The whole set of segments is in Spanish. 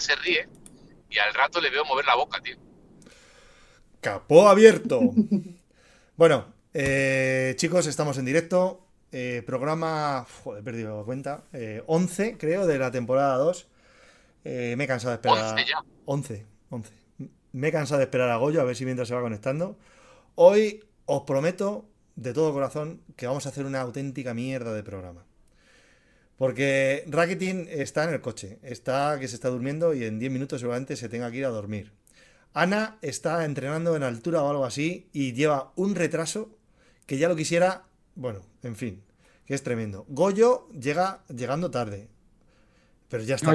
Se ríe y al rato le veo mover la boca, tío. Capó abierto. bueno, eh, chicos, estamos en directo. Eh, programa, joder, he perdido cuenta. 11, creo, de la temporada 2. me he cansado de esperar. 11 ya. 11, 11. Me he cansado de esperar a Goyo a ver si mientras se va conectando. Hoy os prometo de todo corazón que vamos a hacer una auténtica mierda de programa. Porque Rakitin está en el coche, está que se está durmiendo y en 10 minutos seguramente se tenga que ir a dormir. Ana está entrenando en altura o algo así y lleva un retraso que ya lo quisiera, bueno, en fin, que es tremendo. Goyo llega llegando tarde, pero ya está.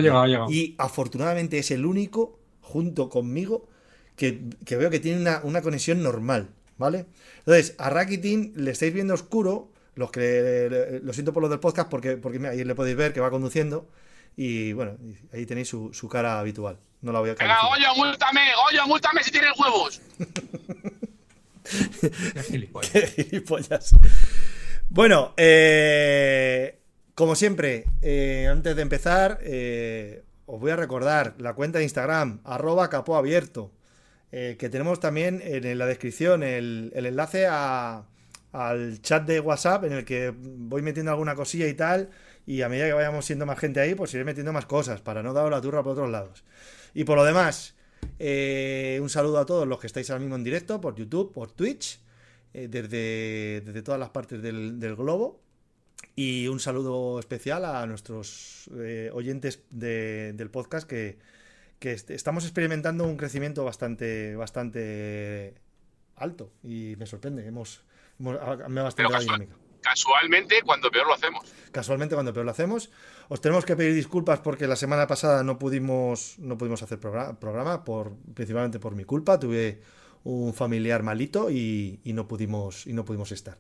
Y afortunadamente es el único, junto conmigo, que, veo que tiene una, una conexión normal. ¿vale? Entonces, a Rakitin le estáis viendo oscuro, los que lo siento por lo del podcast porque, porque ahí le podéis ver que va conduciendo y bueno, ahí tenéis su, su cara habitual. No la voy a Venga, oye, múltame, oye, múltame si tienes huevos. Qué gilipollas. Bueno, eh, como siempre, eh, antes de empezar, eh, os voy a recordar la cuenta de Instagram, arroba capoabierto. Eh, que tenemos también en la descripción el, enlace al chat de WhatsApp en el que voy metiendo alguna cosilla y tal. Y a medida que vayamos siendo más gente ahí, pues iré metiendo más cosas para no dar la turra por otros lados. Y por lo demás, eh, un saludo a todos los que estáis ahora mismo en directo por YouTube, por Twitch, eh, desde, desde, todas las partes del, globo. Y un saludo especial a nuestros oyentes del podcast que, que estamos experimentando un crecimiento bastante, bastante alto y me sorprende. Hemos, me ha bastante la dinámica. Casualmente, cuando peor lo hacemos. Casualmente, cuando peor lo hacemos. Os tenemos que pedir disculpas porque la semana pasada no pudimos, no pudimos hacer programa, por, principalmente por mi culpa. Tuve un familiar malito y, no, pudimos, y no pudimos estar.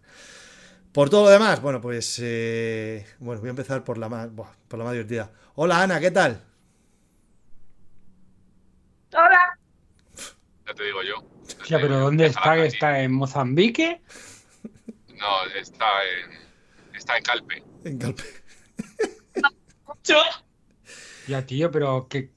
Por todo lo demás, bueno, pues eh, bueno, voy a empezar por la más, por la más divertida. Hola Ana, ¿qué tal? Hola. Ya te digo yo. Ya, pero ¿dónde está? ¿Está en Mozambique? No, está en, está en Calpe. En Calpe. ya, tío, pero que,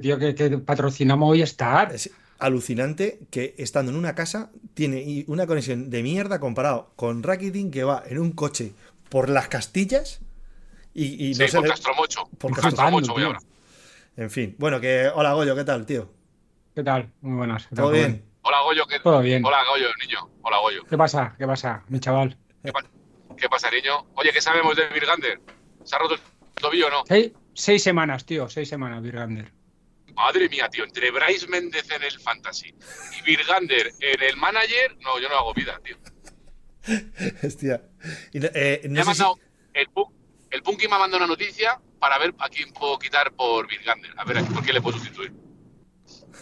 tío, que, patrocinamos hoy estar. Es alucinante que estando en una casa tiene una conexión de mierda comparado con Rakitin que va en un coche por las Castillas y, sí, por Castromocho. Por Castromocho voy ahora. En fin, bueno, que hola Goyo, ¿qué tal, tío? ¿Qué tal? Muy buenas. ¿Todo bien? Hola Goyo, ¿qué Todo bien. Hola Goyo, niño. Hola Goyo. ¿Qué pasa? ¿Qué pasa, mi chaval? ¿Qué, pasa, niño? Oye, ¿qué sabemos de Virgander? ¿Se ha roto el tobillo o no? Seis, semanas, tío, seis semanas, Virgander. Madre mía, tío, entre Bryce Méndez en el Fantasy y Virgander en el Manager, no, yo no hago vida, tío. Hostia. eh, no me ha mandado el, el Punky me ha mandado una noticia para ver a quién puedo quitar por Virgander. A ver, ¿por qué le puedo sustituir?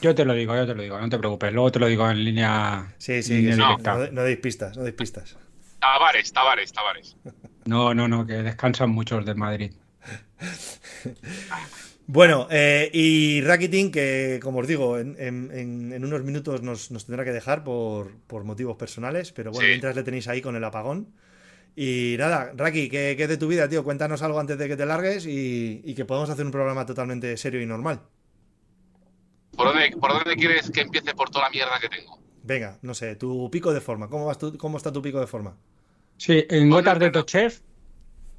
Yo te lo digo, yo te lo digo, no te preocupes. Luego te lo digo en línea. Sí, sí, no, no, deis pistas, no deis pistas. Tavares, Tavares, Tavares. No, no, no, que descansan muchos de Madrid. Bueno, eh, y Rakitin, que como os digo, en, unos minutos nos, tendrá que dejar por, motivos personales, pero bueno, mientras le tenéis ahí con el apagón. Y nada, Raki, ¿qué, es de tu vida, tío? Cuéntanos algo antes de que te largues y, que podamos hacer un programa totalmente serio y normal. ¿Por dónde, quieres que empiece por toda la mierda que tengo? Venga, no sé, tu pico de forma. ¿Cómo, vas cómo está tu pico de forma? Sí, en gotas de Tochef.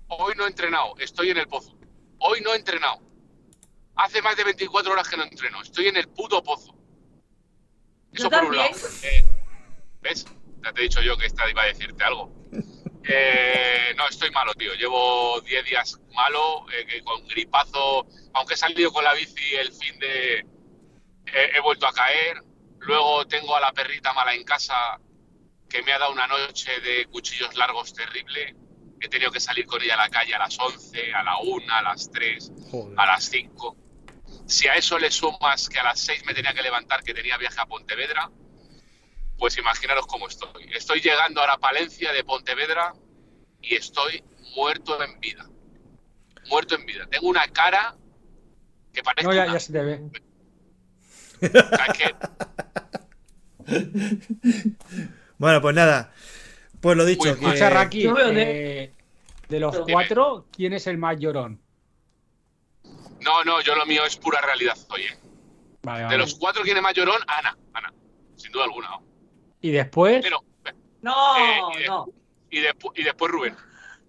Hoy no he entrenado, estoy en el pozo. Hoy no he entrenado. Hace más de 24 horas que no entreno, estoy en el puto pozo. Eso por un lado. Eh, ¿Ves? Ya te he dicho yo que esta iba a decirte algo. Eh, no, estoy malo, tío. Llevo 10 días malo, eh, con gripazo. Aunque he salido con la bici el fin de. He vuelto a caer. Luego tengo a la perrita mala en casa que me ha dado una noche de cuchillos largos terrible. He tenido que salir con ella a la calle a las 11, a la 1, a las 3, a las 5. Si a eso le sumas que a las 6 me tenía que levantar, que tenía viaje a Pontevedra, pues imaginaros cómo estoy. Estoy llegando a la Palencia de Pontevedra y estoy muerto en vida. Muerto en vida. Tengo una cara que parece. No, ya, se te ve. bueno, pues nada. Pues lo dicho. que... eh, de los cuatro, ¿quién es el más llorón? No, no, yo lo mío es pura realidad, oye. Vale, De los cuatro, ¿quién es más llorón? Ana, Ana. Sin duda alguna. ¿no? Y después. Pero, No, Eh, eh, no. y, despu- y después Rubén.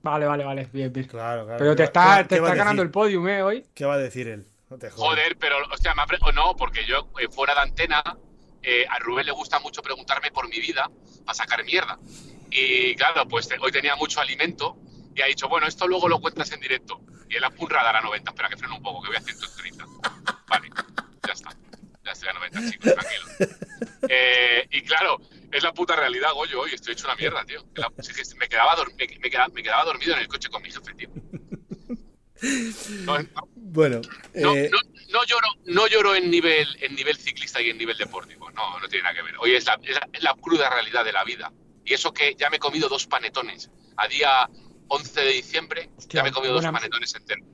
Vale, vale, vale. Bien, bien. Claro, claro. Pero te ¿Qué- está, te está ganando el podium, ¿eh? Hoy. ¿Qué va a decir él? No te jodas. Joder, pero, hostia, me ha pre- o no, porque yo, eh, fuera de antena, eh, a Rubén le gusta mucho preguntarme por mi vida para sacar mierda. Y claro, pues te- hoy tenía mucho alimento y ha dicho, bueno, esto luego lo cuentas en directo. Y él a un radar a 90, espera que freno un poco, que voy a 130. Vale, ya está. Ya estoy a 90, chicos, tranquilo. Eh, y claro, es la puta realidad, Goyo, hoy estoy hecho una mierda, tío. Me, quedaba me quedaba, me quedaba dormido en el coche con mi jefe, tío. No, no, Bueno, no, eh, no, no lloro, no lloro en nivel, en nivel ciclista y en nivel deportivo. No, no tiene nada que ver. Hoy es la, es la- es la cruda realidad de la vida. Y eso que ya me he comido dos panetones. A día 11 de diciembre Hostia, ya me he comido dos panetones enteros.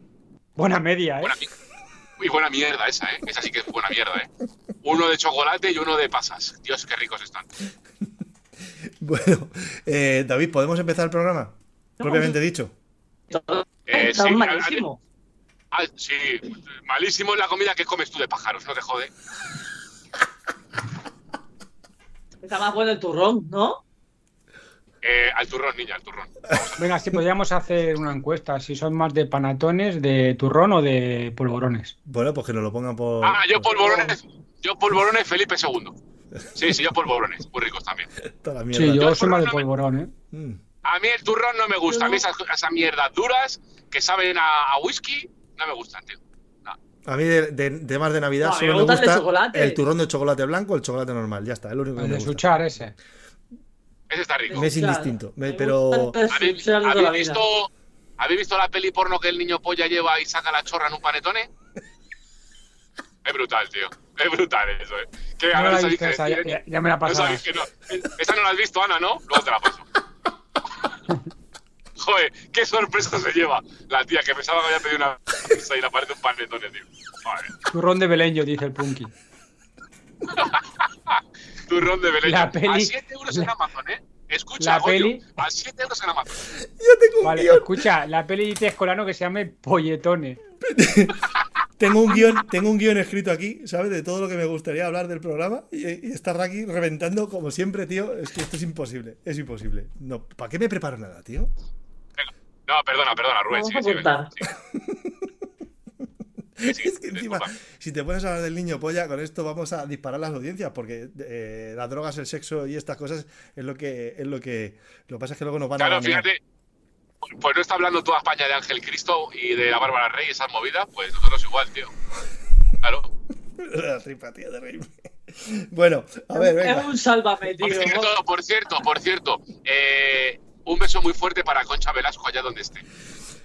Buena media, ¿eh? Buena, muy buena mierda esa, ¿eh? Esa sí que es buena mierda, ¿eh? Uno de chocolate y uno de pasas. Dios, qué ricos están. bueno eh, David, ¿podemos empezar el programa? Propiamente dicho. Eh, sí, malísimo. Ah, sí, malísimo es la comida que comes tú de pájaros, no te jode. Está más bueno el turrón, ¿no? Eh, al turrón, niña, al turrón. Venga, sí, podríamos hacer una encuesta. Si son más de panatones, de turrón o de polvorones. Bueno, pues que nos lo pongan por. Ah, yo polvorones, yo polvorones Felipe II. Sí, sí, yo polvorones, muy ricos también. Toda la mierda. Sí, yo Yo soy más de polvorón, ¿eh? Mm. A mí el turrón no me gusta, a mí esas, esas mierdas duras que saben a, a whisky no me gustan, tío. No. A mí de, de- de más de Navidad No, solo me me gusta el chocolate. el turrón de chocolate blanco o el chocolate normal. Ya está, es lo único que El me de gusta. suchar ese. Ese está rico. Me es Claro. indistinto, me- Me pero el ¿Habéis, visto, ¿Habéis visto la peli porno que el niño polla lleva y saca la chorra en un panetone? Es brutal, tío. Es brutal eso, eh. Que No ahora la he sabéis visto que- esa, ya, ya- me la no pasado. no. Esa no la has visto, Ana, ¿no? Luego te la paso. Joder, qué sorpresa se lleva la tía que pensaba que había pedido una pizza y le aparece un panetone, tío. Joder. Turrón de Beleño, dice el Punky. Turrón de Belén. La A peli- 7 euros en la- Amazon, ¿eh? Escucha, la Goyo, peli- a 7 euros en Amazon. yo tengo un Vale, guion, escucha, la peli dice Escolano que se llame Polletones. tengo un guion, tengo un guion escrito aquí, ¿sabes? De todo lo que me gustaría hablar del programa y, y estar aquí reventando como siempre, tío. Es que esto es imposible, es imposible. No, ¿para qué me preparo nada, tío? No, perdona, perdona, Rubén. Vamos Sigue, a sigue, Es que encima, si te pones a hablar del niño polla, con esto vamos a disparar las audiencias, porque eh, las drogas, el sexo y estas cosas es lo que es lo que lo que pasa es que luego nos van a Claro, fíjate. Pues no está hablando toda España de Ángel Cristo y de la Bárbara Rey y esas movidas, pues nosotros igual, tío. Claro. La tripa, tío, de reírme. Bueno, a ver, Es venga. un sálvame, tío. Por cierto, por cierto, por cierto, eh, un beso muy fuerte para Concha Velasco allá donde esté.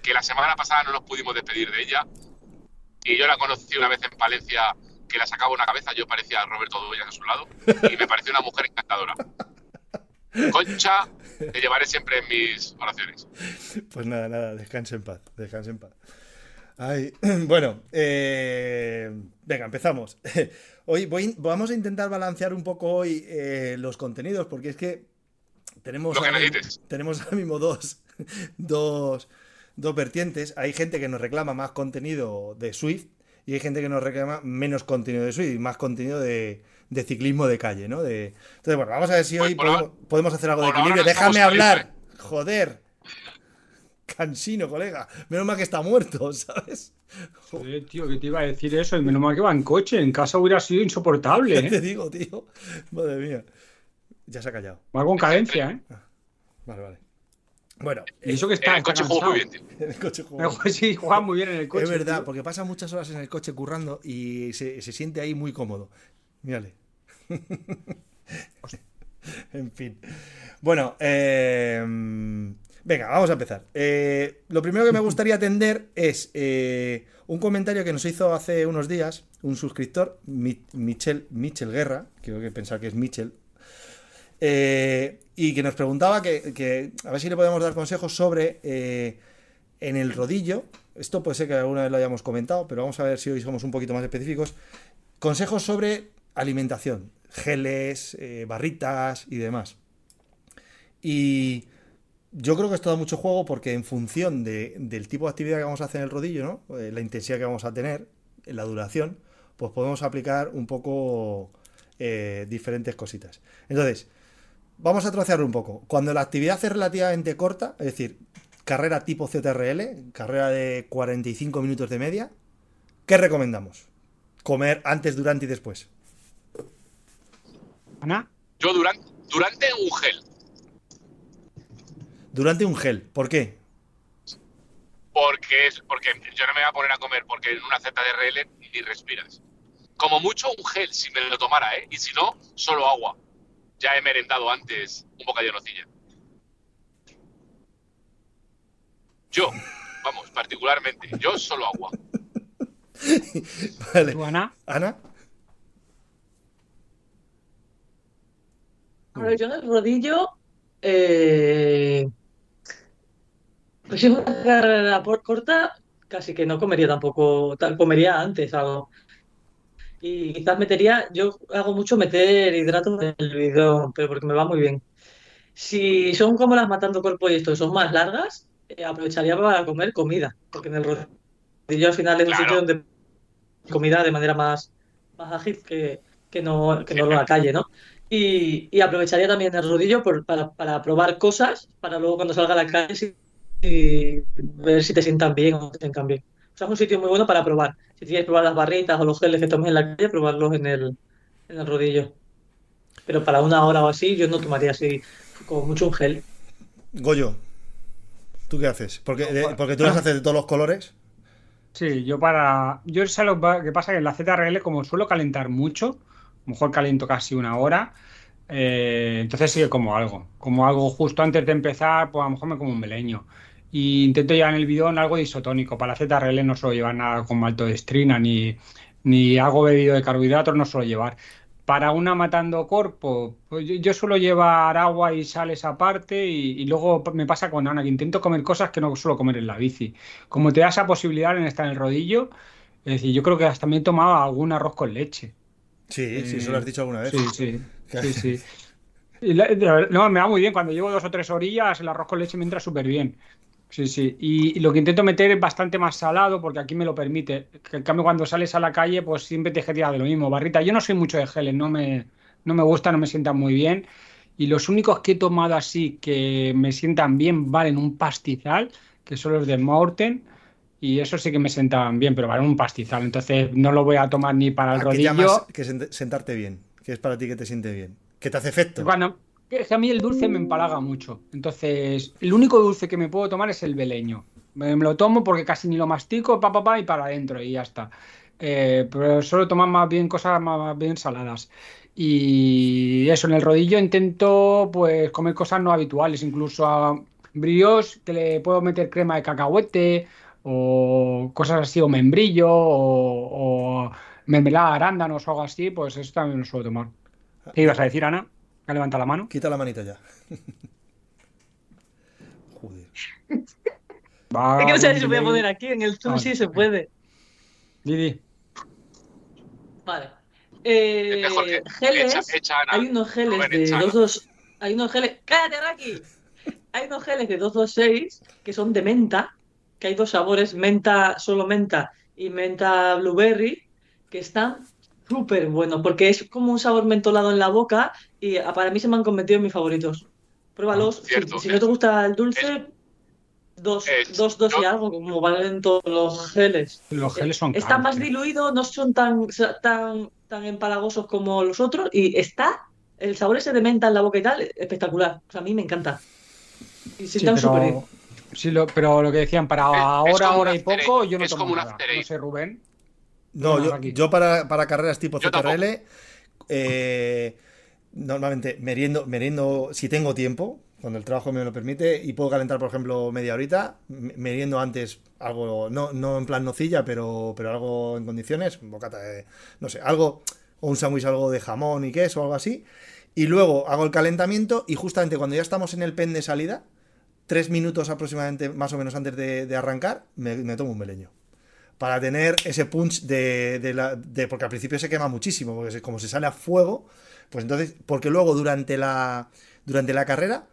Que la semana pasada no nos pudimos despedir de ella. Y yo la conocí una vez en Palencia que la sacaba una cabeza, yo parecía a Roberto Dueñas a su lado. Y me pareció una mujer encantadora. Concha, te llevaré siempre en mis oraciones. Pues nada, nada, descanse en paz, descanse en paz. Ay, bueno, eh, venga, empezamos. Hoy vamos a intentar balancear un poco hoy eh, los contenidos, porque es que tenemos, Lo que ahora necesites. tenemos ahora mismo dos, dos, dos vertientes. Hay gente que nos reclama más contenido de Swift y hay gente que nos reclama menos contenido de Swift y más contenido de, de ciclismo de calle, ¿no? De, entonces, bueno, vamos a ver si Pues hoy podemos, podemos hacer algo de equilibrio. Déjame hablar, Felipe. joder. Cansino, colega. Menos mal que está muerto, ¿sabes? Joder, tío, que te iba a decir eso. Y menos mal que va en coche. En casa hubiera sido insoportable, Ya te ¿eh? digo, tío. Madre mía. Ya se ha callado. Va con cadencia, ¿eh? Vale, vale. Bueno, Y eso que En está, el está coche juego muy bien, tío. en el coche. Mejor sí, juega muy bien en el coche. Es verdad, tío. porque pasa muchas horas en el coche currando y se, se siente ahí muy cómodo. Mírale. en fin. Bueno, eh, venga, vamos a empezar. Eh, lo primero que me gustaría atender es eh, un comentario que nos hizo hace unos días un suscriptor, Mi- Michel, Michel Guerra, creo que pensar que es Michel, eh, y que nos preguntaba que, a ver si le podemos dar consejos sobre eh, en el rodillo. Esto puede ser que alguna vez lo hayamos comentado, pero vamos a ver si hoy somos un poquito más específicos. Consejos sobre alimentación, geles, eh, barritas y demás. Y yo creo que esto da mucho juego porque en función de- del tipo de actividad que vamos a hacer en el rodillo, ¿no? La intensidad que vamos a tener, la duración, pues podemos aplicar un poco diferentes cositas. Entonces, vamos a trocearlo un poco. Cuando la actividad es relativamente corta, es decir, carrera tipo CTRL, carrera de 45 minutos de media, ¿qué recomendamos? Comer antes, durante y después. Ana, Yo durante, durante un gel. Durante un gel. ¿Por qué? Porque es porque yo no me voy a poner a comer porque en una ZDRL ni respiras. Como mucho un gel si me lo tomara, ¿eh? Y si no, solo agua. Ya he merendado antes un bocadillo de nocilla. Yo, vamos, particularmente, yo solo agua. Vale. tú, Ana. Ana. Ahora, yo en el rodillo, eh, pues si es una carrera por corta, casi que no comería tampoco, tal, comería antes algo. Y quizás metería, yo hago mucho meter hidratos en el bidón, pero porque me va muy bien. Si son como las matando cuerpo y esto, son más largas, eh, aprovecharía para comer comida, porque en el rodillo al final es un Claro. sitio donde comida de manera más, más ágil que, que no, que no en la calle, ¿no? Y, y aprovecharía también el rodillo por- para, para probar cosas, para luego cuando salga a la calle sí- y ver si te sientan bien o no te sientan bien. O sea, es un sitio muy bueno para probar. Si quieres probar las barritas o los geles que tomes en la calle, probarlos en el, en el rodillo. Pero para una hora o así, yo no tomaría así como mucho un gel. Goyo. ¿Tú qué haces? Porque, de- porque tú las haces de todos los colores. Sí, yo para. Yo sé lo que pasa que en la ZRL, como suelo calentar mucho, a lo mejor caliento casi una hora, eh, entonces sí que como algo. Como algo justo antes de empezar, pues a lo mejor me como un meleño. Y intento llevar en el bidón algo de isotónico. Para la ZRL no suelo llevar nada con maltodextrina ni, ni algo bebido de carbohidratos, no suelo llevar. Para una matando corpo, pues yo, yo suelo llevar agua y sales aparte y, y luego me pasa con Ana, que intento comer cosas que no suelo comer en la bici. Como te da esa posibilidad en estar en el rodillo, es decir, yo creo que hasta también tomaba algún arroz con leche. Sí, sí, eso lo has dicho alguna vez. Sí, sí, sí, la- no, me va muy bien. Cuando llevo dos o tres orillas, el arroz con leche me entra súper bien. Sí, sí. Y, y lo que intento meter es bastante más salado porque aquí me lo permite. Que, En cambio, cuando sales a la calle, pues siempre te tirar de lo mismo. Barrita, yo no soy mucho de geles, no me, no me gusta, no me sientan muy bien. Y los únicos que he tomado así que me sientan bien valen un pastizal, que son los de Morten. Y eso sí que me sientan bien, pero valen un pastizal. Entonces no lo voy a tomar ni para el ¿A qué rodillo. que sent- sentarte bien? ¿Qué es para ti que te siente bien? ¿Qué te hace efecto? Cuando, es que a mí el dulce me empalaga mucho. Entonces, el único dulce que me puedo tomar es el beleño. Me, lo tomo porque casi ni lo mastico, pa, pa, pa, y para adentro, y ya está. Eh, pero suelo tomar más bien cosas más, bien saladas. Y eso, en el rodillo intento pues comer cosas no habituales, incluso a brioche que le puedo meter crema de cacahuete o cosas así, o membrillo o, o mermelada arándanos o algo así, pues eso también lo suelo tomar. ¿Qué ibas a decir, Ana? ¿Que levanta la mano? Quita la manita ya. Joder. Va, Es que no sé si se puede poner aquí, en el Zoom Ah, sí se puede. Didi. Vale. Eh, Es mejor que geles, echa, echa Ana. hay unos geles Rubén, de echa Ana. 22, hay unos geles, cállate Raki, hay unos geles de 226 que son de menta, que hay dos sabores, menta, solo menta y menta blueberry, que están súper buenos, porque es como un sabor mentolado en la boca y ah, para mí se me han convertido en mis favoritos. Pruébalos, si, Cierto, si no te gusta el dulce, dos, es- dos, dos y yo- algo, como valen todos los geles. Los geles son Están caros, más diluidos, no son tan, tan, tan empalagosos como los otros y está el sabor ese de menta en la boca y tal, espectacular. O sea, a mí me encanta. Y Sí, sientan súper bien. pero, sí, lo, pero lo que decían, para Es- ahora, hora y poco, yo no es tomo como nada. No sé, Rubén. No, yo, yo para, para carreras tipo CTRL, eh, normalmente meriendo, meriendo si tengo tiempo, cuando el trabajo me lo permite, y puedo calentar, por ejemplo, media horita, me- meriendo antes algo, no, no en plan nocilla, pero, pero algo en condiciones, bocata de, no sé, algo, o un sándwich, algo de jamón y queso o algo así, y luego hago el calentamiento y justamente cuando ya estamos en el pen de salida, tres minutos aproximadamente, más o menos antes de, de arrancar, me, me tomo un meleño para tener ese punch de, de la, de- porque al principio se quema muchísimo, porque como se sale a fuego, pues entonces, porque luego durante la, durante la carrera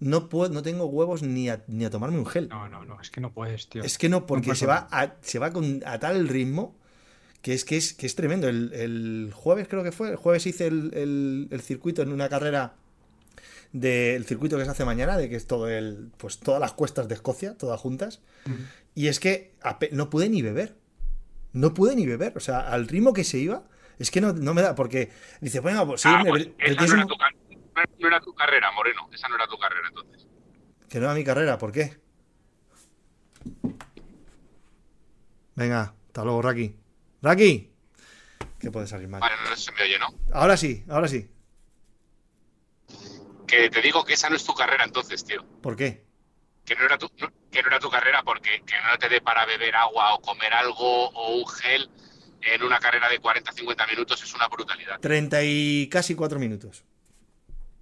no, puedo, no tengo huevos ni a, ni a tomarme un gel. No, no, no, es que no puedes, tío. Es que no, porque se, va a, se va con, a tal ritmo que es que es, que es tremendo. El, el jueves creo que fue, el jueves hice el, el- el circuito en una carrera del circuito que se hace mañana, de que es todo el, pues todas las cuestas de Escocia, todas juntas. Y es que no pude ni beber. No pude ni beber. O sea, al ritmo que se iba, es que no, no me da, porque dice, bueno, pues sí, Ah, me- pues, esa no era, tu, car- no era tu carrera, Moreno. Esa no era tu carrera, entonces. que no era mi carrera, ¿por qué? Venga, hasta luego, Raki. Raki, que puede salir mal. Vale, no se me oye, ¿no? Ahora sí, ahora sí. Que te digo que esa no es tu carrera, entonces, tío. ¿Por qué? Que no era tu, no- que no era tu carrera porque que no te dé para beber agua o comer algo o un gel en una carrera de 40-50 minutos es una brutalidad. 30 y casi 4 minutos.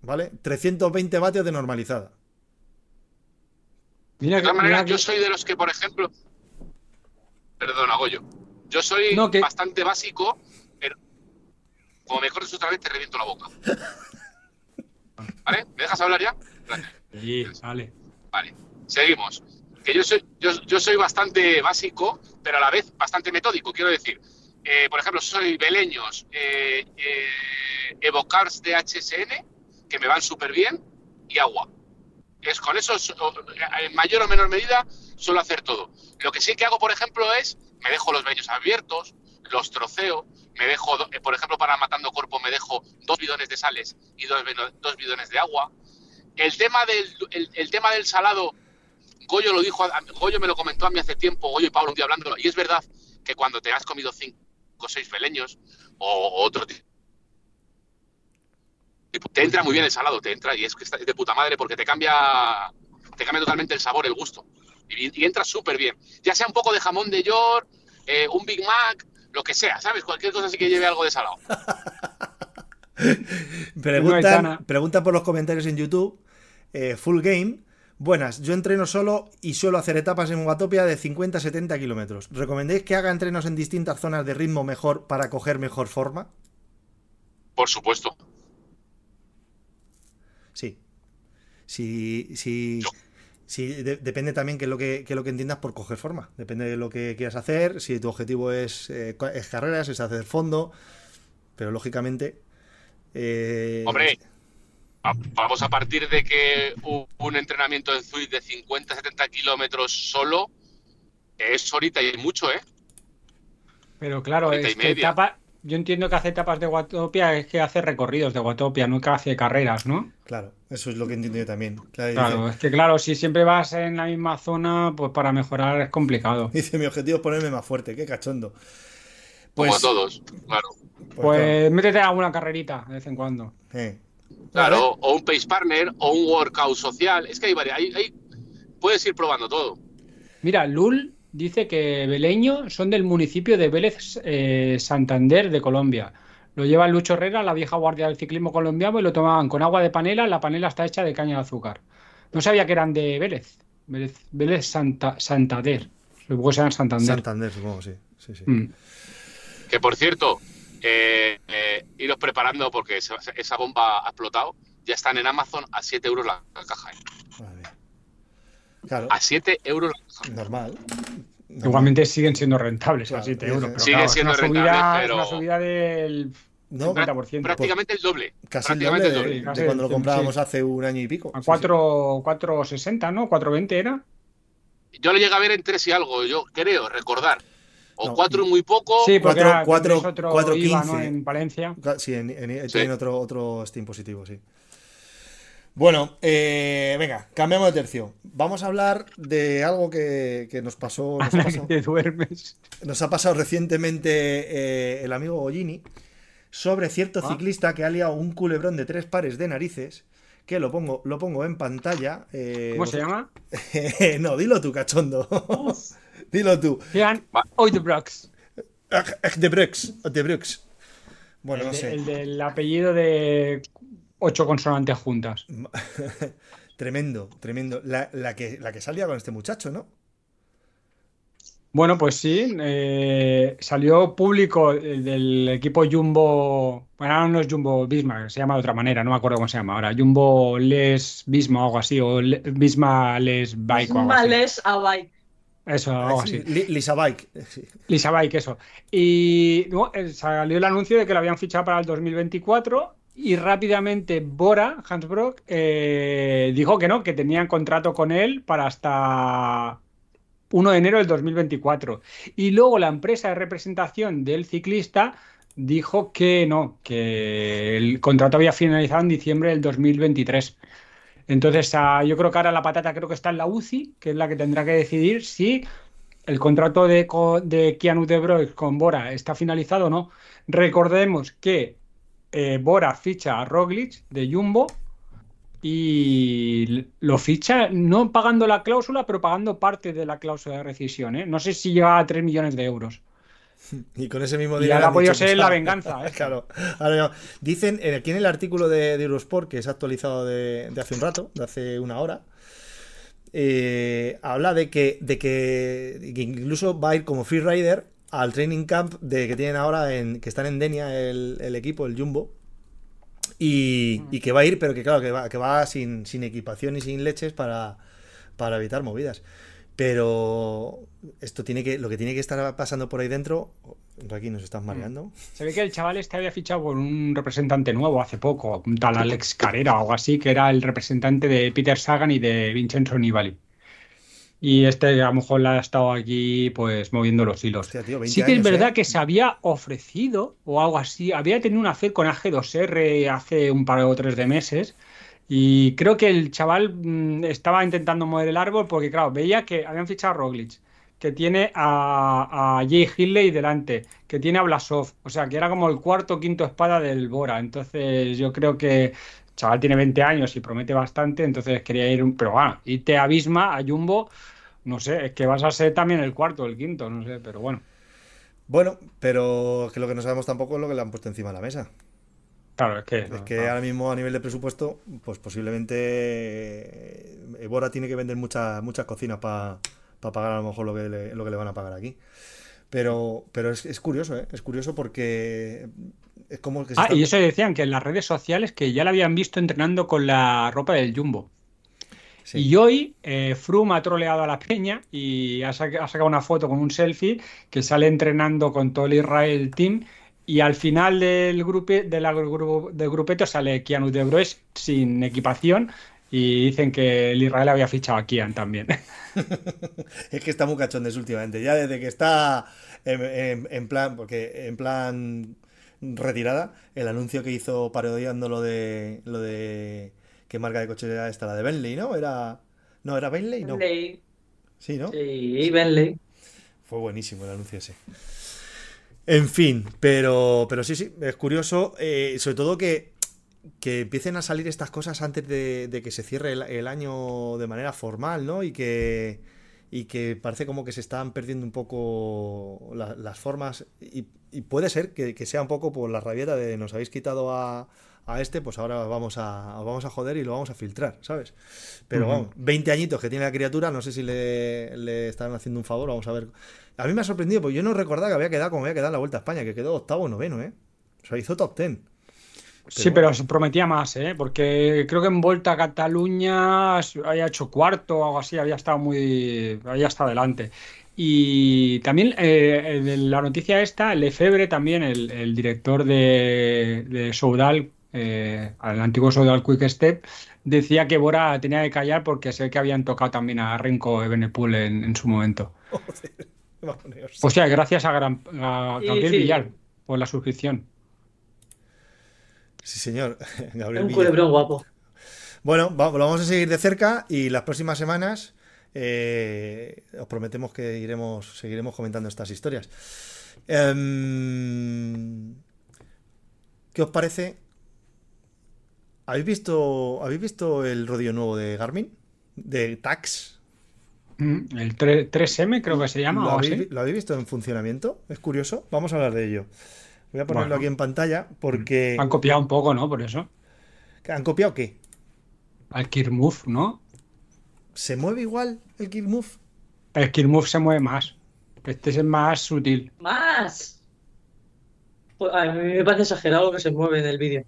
¿Vale? 320 vatios de normalizada. Mira De que, todas maneras, yo soy de los que, por ejemplo. Perdona, Goyo. Yo soy No, que- bastante básico, pero como me cortes otra vez, te reviento la boca. ¿Vale? ¿Me dejas hablar ya? Gracias. Sí, vale. Vale, seguimos. Que yo soy, yo, yo soy bastante básico, pero a la vez bastante metódico. Quiero decir, eh, por ejemplo, soy Beleños, eh, eh, Evocars de HSN, que me van súper bien, y agua. Es con eso, so- en mayor o menor medida, suelo hacer todo. Lo que sí que hago, por ejemplo, es me dejo los bellos abiertos, los troceo, me dejo, eh, por ejemplo, para matando cuerpo, me dejo dos bidones de sales y dos, dos bidones de agua. El tema del, el, el tema del salado, Goyo lo dijo, a- Goyo me lo comentó a mí hace tiempo, Goyo y Pablo un día hablándolo, y es verdad que cuando te has comido cinco o seis beleños o, o otro tipo, te entra muy bien el salado, te entra y es que está de puta madre porque te cambia, te cambia totalmente el sabor, el gusto. Y, y entra súper bien. Ya sea un poco de jamón de york, eh, un Big Mac, lo que sea, ¿sabes? Cualquier cosa así que lleve algo de salado. Preguntan por los comentarios en YouTube. eh, full Game. Buenas, yo entreno solo y suelo hacer etapas en Watopia de 50-70 kilómetros. ¿Recomendéis que haga entrenos en distintas zonas de ritmo mejor para coger mejor forma? Por supuesto. Sí. Sí, sí, Yo. sí, de- depende también qué es lo que, qué es lo que entiendas por coger forma. Depende de lo que quieras hacer, si tu objetivo es, eh, es carreras, es hacer fondo, pero lógicamente... eh, Hombre, vamos a partir de que un, entrenamiento en Zwift de 50-70 kilómetros solo es ahorita y mucho, ¿eh? Pero claro, es que etapa- yo entiendo que hace etapas de Watopia es que hace recorridos de Watopia, nunca hace carreras, ¿no? Claro, eso es lo que entiendo yo también. Claro, dice- es que claro, si siempre vas en la misma zona, pues para mejorar es complicado. Dice, mi objetivo es ponerme más fuerte, qué cachondo. Como Pues, a todos, claro. pues Pues métete a alguna carrerita de vez en cuando. eh. Claro, o un pace partner, o un workout social. Es que hay varias. Hay, hay- puedes ir probando todo. Mira, Lul dice que Beleño son del municipio de Vélez eh, Santander de Colombia. Lo lleva Lucho Herrera, la vieja guardia del ciclismo colombiano, y lo tomaban con agua de panela. La panela está hecha de caña de azúcar. No sabía que eran de Vélez. Vélez, Vélez Santa, Santander. Supongo que sean Santander. Santander, supongo, sí. sí, sí. Mm. Que por cierto, eh, eh, iros preparando porque esa, esa bomba ha explotado. Ya están en Amazon a 7 euros la, la caja. ¿eh? Madre mía. Claro, A 7 euros la caja. normal. Normal. Igualmente siguen siendo rentables Claro, a 7 sí, euros. sí. pero Sigue claro, es siendo una rentable, subida, pero- es una subida del No, 50%. Prácticamente el doble. casi el prácticamente doble el de, doble. Sí, casi de cuando lo el- comprábamos sí. hace un año y pico. A Sí, 4, 4.60, ¿no? 4.20 era. Yo lo llegué a ver en 3 y algo, yo creo, recordar. O No. 4 muy poco. Sí, porque Cuatro- era, cuatro- es otro cuatro IVA, quince. ¿no? En Valencia. sí. En, en- Sí. tienen otro, otro Steam positivo, sí. Bueno, eh, venga, cambiamos de tercio. Vamos a hablar de algo que, que nos pasó. Nos que te duermes. nos ha pasado recientemente eh, el amigo Gollini sobre cierto Ah. ciclista que ha liado un culebrón de tres pares de narices. Que lo pongo, lo pongo en pantalla. eh, ¿Cómo se llama? no, dilo tú, cachondo. Dilo tú. Jan. Oudebroeks. De Brux. De Brux. Bueno, el, no sé. el del apellido de ocho consonantes juntas. tremendo, tremendo. La, la que, la que salía con este muchacho, ¿no? Bueno, pues sí, eh, salió público del equipo Jumbo, bueno, no es Jumbo Bisma, se llama de otra manera, no me acuerdo cómo se llama ahora, Jumbo Les Bisma o algo así, o Bisma Les Bike o algo así. Les a Bike. Eso, algo así. Lisa Bike. Lisa Bike, eso. Y eh, salió el anuncio de que lo habían fichado para el 2024 y rápidamente Bora, Hans Brock, eh, dijo que no, que tenían contrato con él para hasta 1 de enero del 2024. Y luego la empresa de representación del ciclista dijo que no, que el contrato había finalizado en diciembre del 2023. Entonces, ah, yo creo que ahora la patata creo que está en la UCI, que es la que tendrá que decidir si el contrato de, de Keanu de con Bora está finalizado o no. Recordemos que eh, Bora ficha a Roglic de Jumbo y lo ficha no pagando la cláusula, pero pagando parte de la cláusula de rescisión. ¿eh? No sé si llega a 3 millones de euros. Y con ese mismo dinero. Y ahora ha podido ser la venganza. ¿eh? claro. Dicen aquí en el artículo de, Eurosport, que es actualizado de, hace un rato, de hace una hora, habla de que, de que, incluso va a ir como freerider al training camp de que tienen ahora en que están en Denia el, equipo, el Jumbo. Y, que va a ir, pero que claro, que va, que va sin, sin equipación y sin leches para, para evitar movidas. Pero esto tiene que, lo que tiene que estar pasando por ahí dentro, aquí nos estás mareando. Se ve que el chaval este había fichado con un representante nuevo hace poco, un tal Alex Carrera o algo así, que era el representante de Peter Sagan y de Vincenzo Nibali. Y este a lo mejor le ha estado aquí pues moviendo los hilos. sí que es verdad ¿eh? que se había ofrecido o algo así. Había tenido una fe con AG2R hace un par o tres de meses. Y creo que el chaval mm, estaba intentando mover el árbol porque, claro, veía que habían fichado a Roglic, que tiene a, a Jay Hindley delante, que tiene a Blasov. O sea, que era como el cuarto o quinto espada del Bora. Entonces yo creo que el chaval tiene 20 años y promete bastante, entonces quería ir, pero bueno, y te abisma a Jumbo no sé, es que vas a ser también el cuarto o el quinto, no sé, pero bueno. Bueno, pero que lo que no sabemos tampoco es lo que le han puesto encima de la mesa. Claro, es que. Es que ahora mismo a nivel de presupuesto, pues posiblemente Ebora tiene que vender muchas muchas cocinas para pagar a lo mejor lo que, le, lo que le van a pagar aquí. Pero, pero es, curioso, ¿eh? Es curioso porque es como que... ah, y eso decían que en las redes sociales que ya la habían visto entrenando con la ropa del Jumbo. Y hoy eh, Froome ha troleado a la peña y ha, sacado una foto con un selfie que sale entrenando con todo el Israel Team y al final del, grupo, de del grupeto sale Keanu de Broes sin equipación y dicen que el Israel había fichado a Kian también. es que está muy cachondes últimamente. Ya desde que está en, plan, porque en plan retirada, el anuncio que hizo parodiando lo de lo de ¿Qué marca de coche era esta? La de Bentley, ¿no? Era. No, era Bentley, no. Bentley. Sí, ¿no? Sí, Bentley. Fue buenísimo el anuncio ese. En fin, pero, pero sí, sí, es curioso, eh, sobre todo que, que, empiecen a salir estas cosas antes de, que se cierre el, año de manera formal, ¿no? Y que, y que parece como que se están perdiendo un poco las formas. Y, puede ser que, que, sea un poco por la rabieta de nos habéis quitado a, a este, pues ahora vamos a, vamos a joder y lo vamos a filtrar, ¿sabes? Pero vamos, 20 añitos que tiene la criatura, no sé si le, le, están haciendo un favor, vamos a ver. A mí me ha sorprendido, porque yo no recordaba que había quedado como había quedado en la Vuelta a España, que quedó octavo o noveno, ¿eh? O sea, hizo top ten. sí, pero se prometía más, ¿eh? Porque creo que en Vuelta a Cataluña había hecho cuarto o algo así, había estado muy. había estado adelante. Y también eh, la noticia esta, Lefebvre, también, el, director de, de Soudal, eh, al antiguo soldado Quick Step, decía que Bora tenía que callar porque sé que habían tocado también a Renko Ebenepul en, en su momento. o sea, gracias a, Gabriel Villar por la suscripción. Sí, señor. Gabriel Un culebrón guapo. Bueno, lo vamos a seguir de cerca y las próximas semanas eh, os prometemos que iremos, seguiremos comentando estas historias. Em, ¿Qué os parece ¿Habéis visto, ¿Habéis visto el rodillo nuevo de Garmin? De Tax. Mm, el 3, m creo que se llama. ¿Lo, habéis, visto en funcionamiento? Es curioso. Vamos a hablar de ello. Voy a ponerlo aquí en pantalla porque. Han copiado un poco, ¿no? Por eso. ¿Han copiado qué? Al Kirmove, ¿no? ¿Se mueve igual el Kirmove? El Kirmove se mueve más. Este es el más sutil. ¡Más! Pues a mí me parece exagerado lo que se mueve en el vídeo.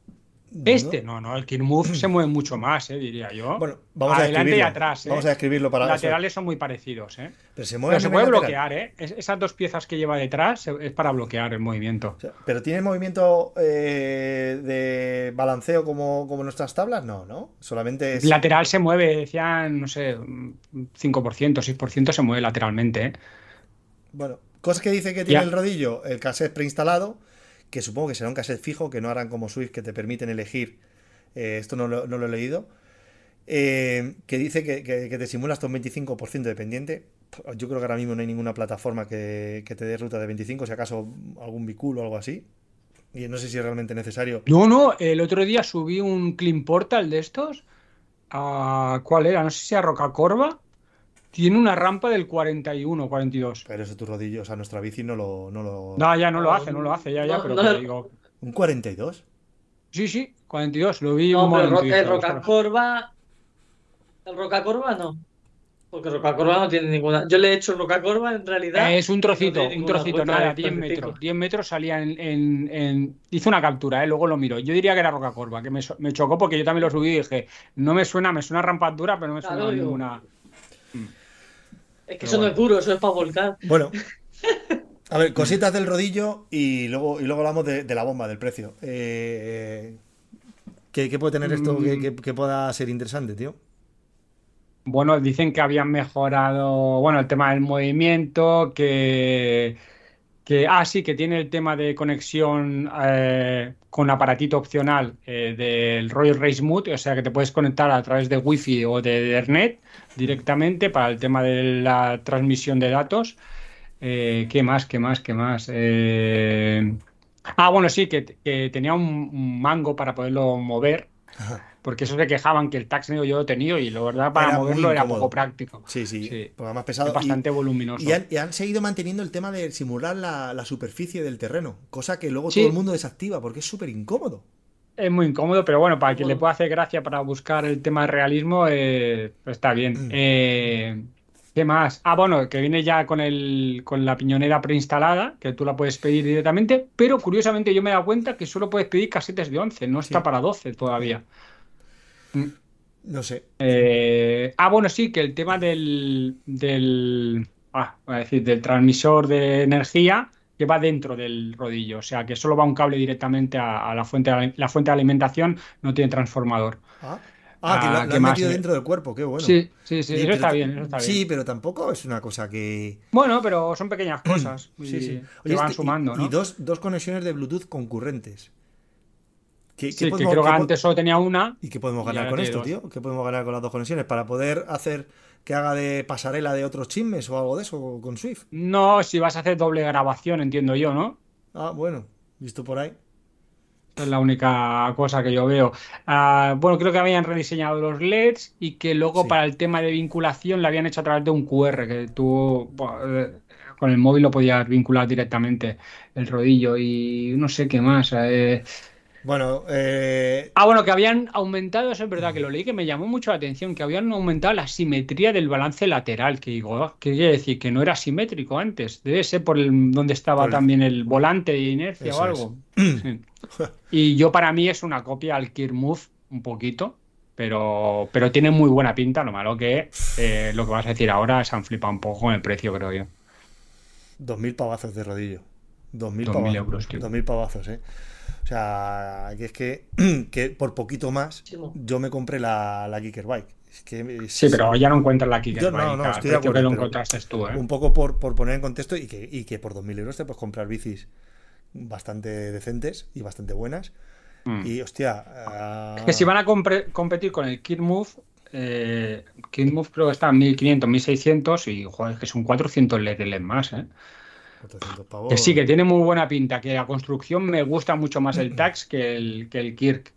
Este, no, no, el King Move se mueve mucho más, eh, diría yo. Bueno, vamos Adelante a y atrás, eh. Vamos a escribirlo para Los laterales son muy parecidos, ¿eh? Pero se mueve, Pero se puede lateral. bloquear, ¿eh? Es- esas dos piezas que lleva detrás se- es para bloquear el movimiento. O sea, pero tiene movimiento eh, de balanceo como, como nuestras tablas, no, ¿no? Solamente es. Lateral se mueve, decían, no sé, 5%, 6% se mueve lateralmente, ¿eh? Bueno, cosas que dice que tiene Ya. el rodillo, el cassette preinstalado, que supongo que será un cassette fijo, que no harán como Swift, que te permiten elegir. eh, esto no lo, he leído. eh, que dice que, te simula hasta un 25% de pendiente. Yo creo que ahora mismo no hay ninguna plataforma que, te dé ruta de 25, si acaso algún biculo o algo así. Y no sé si es realmente necesario. No, no, el otro día subí un Clean Portal de estos. a- ¿cuál era? No sé si a Rocacorva. Tiene una rampa del 41, 42. Pero eso tu rodillo, o sea, nuestra bici no lo. No lo... No, ya no lo hace, no lo hace, ya, ya, No, pero no te lo- digo. ¿Un 42? Sí, sí, 42, lo vi No, un pero el, el Rocacorva. El Rocacorva no. Porque Rocacorva no tiene ninguna. Yo le he hecho Rocacorva en realidad. Es un trocito, no un trocito, nada, de 10 45. metros. 10 metros salía en, en- en- Hice una captura, ¿eh? luego lo miro. Yo diría que era Roca Corva, que me, me chocó porque yo también lo subí y dije, no me suena, me suena rampa dura, pero no me suena Claro, yo- ninguna. Es que Pero eso no es duro, eso es para volcar. Bueno, a ver, cositas del rodillo y luego, y luego hablamos de, de la bomba, del precio. Eh, ¿qué, qué puede tener esto que, que- que pueda ser interesante, tío? Bueno, dicen que habían mejorado, bueno, el tema del movimiento, que, que ah, sí, que tiene el tema de conexión eh, con aparatito opcional eh, del Royal Race Mode, o sea que te puedes conectar a través de Wi-Fi o de Ethernet directamente para el tema de la transmisión de datos. Eh, ¿qué más? ¿Qué más? ¿Qué más? Eh, Ah, bueno, sí, que, tenía un, un mango para poderlo mover. Porque eso se quejaban que el Tax yo lo tenido y la verdad para Era moverlo era poco práctico. Sí, sí, Sí. porque más pesado. Es bastante y, voluminoso. y han, y han seguido manteniendo el tema de simular la, la superficie del terreno, cosa que luego Sí. todo el mundo desactiva porque es súper incómodo. Es muy incómodo, pero bueno, para quien le pueda hacer gracia para buscar el tema de realismo, eh, pues está bien. Mm. Eh, ¿qué más? Ah, bueno, que viene ya con el, con la piñonera preinstalada, que tú la puedes pedir directamente, pero curiosamente yo me he dado cuenta que solo puedes pedir casetes de 11, no está Sí. para 12 todavía. No sé. Eh, ah, bueno, sí, que el tema del, del, ah, voy a decir, del transmisor de energía que va dentro del rodillo, o sea, que solo va un cable directamente a, a la fuente, de, la fuente de alimentación, no tiene transformador. Ah, ah, que Ah, lo, ¿qué han metido dentro del cuerpo, qué bueno. Sí, sí, sí, Y- eso pero está bien, eso está bien. Sí, pero tampoco es una cosa que. Bueno, pero son pequeñas cosas Sí, y- sí. que van este- y- sumando, y, ¿no? dos, dos conexiones de Bluetooth concurrentes. ¿Qué, qué Sí, que creo que antes solo tenía una. ¿Y qué podemos ganar con esto, dos. tío? ¿Qué podemos ganar con las dos conexiones? ¿Para poder hacer que haga de pasarela de otros chismes o algo de eso con Swift? No, si vas a hacer doble grabación, entiendo yo, ¿no? Ah, bueno, visto por ahí. Es la única cosa que yo veo. Ah, bueno, creo que habían rediseñado los LEDs y que luego Sí. para el tema de vinculación lo habían hecho a través de un QR, que tú bueno, eh, con el móvil lo podías vincular directamente el rodillo y no sé qué más. eh. Bueno, eh, Ah, bueno, que habían aumentado, eso es verdad que lo leí, que me llamó mucho la atención, que habían aumentado la simetría del balance lateral, que digo, ah, ¿qué quiere decir? Que no era simétrico antes. Debe ser por el, donde estaba Por el- también el volante de inercia Eso o algo. Sí. Y yo para mí es una copia al Gear Move, un poquito, pero, pero tiene muy buena pinta, lo malo que eh, lo que vas a decir ahora se han flipado un poco con el precio, creo yo. 2.000 pavazos de rodillo. 2.000 2.000 pavazos. euros, tío. 2.000 pavazos, ¿eh? O sea, que es que, que por poquito más yo me compré la, la Geeker Bike. Es que es- Sí, pero ya no encuentras la Kicker Yo no, Bike, no, al estoy de acuerdo, que lo encontraste tú, ¿eh? Un poco por, por poner en contexto y que, y que por 2.000 euros te puedes comprar bicis bastante decentes y bastante buenas. Mm. Y hostia. ah, Que si van a competir con el Kid Move, eh, Kid Move creo que está en 1500, 1600 y joder, que son 400 LEDs más, ¿eh? 400 pavos. Que sí, que tiene muy buena pinta, que la construcción me gusta mucho más el Tax que el, que el Kirk.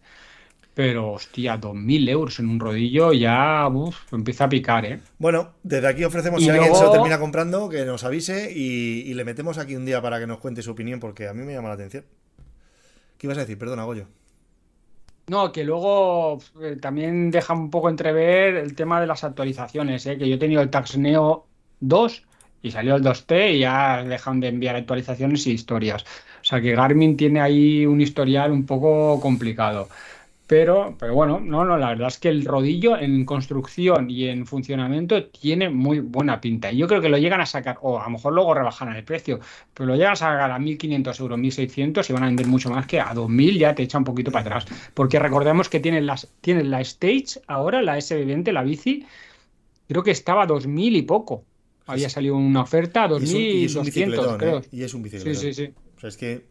Pero, hostia, 2.000 euros en un rodillo ya uf, empieza a picar, ¿eh? Bueno, desde aquí ofrecemos Y si alguien se lo termina comprando que nos avise y, y le metemos aquí un día para que nos cuente su opinión porque a mí me llama la atención. ¿Qué ibas a decir? Perdona, Goyo. No, que luego eh, también deja un poco entrever el tema de las actualizaciones, ¿eh? Que yo he tenido el Tax Neo 2 Y salió el 2T y ya dejan de enviar actualizaciones y historias. O sea que Garmin tiene ahí un historial un poco complicado. Pero, pero bueno, no, no, la verdad es que el rodillo en construcción y en funcionamiento tiene muy buena pinta. Y yo creo que lo llegan a sacar, o a lo mejor luego rebajan el precio, pero lo llegan a sacar a 1.500 euros, 1.600 y van a vender mucho más que a 2.000 ya te echa un poquito para atrás. Porque recordemos que tienen, las, tienen la Stage ahora, la SB20, la bici, creo que estaba a 2.000 y poco. Había salido una oferta a 2.200, creo. ¿eh? Y es un bicicletón. Sí, sí, sí. O sea, es que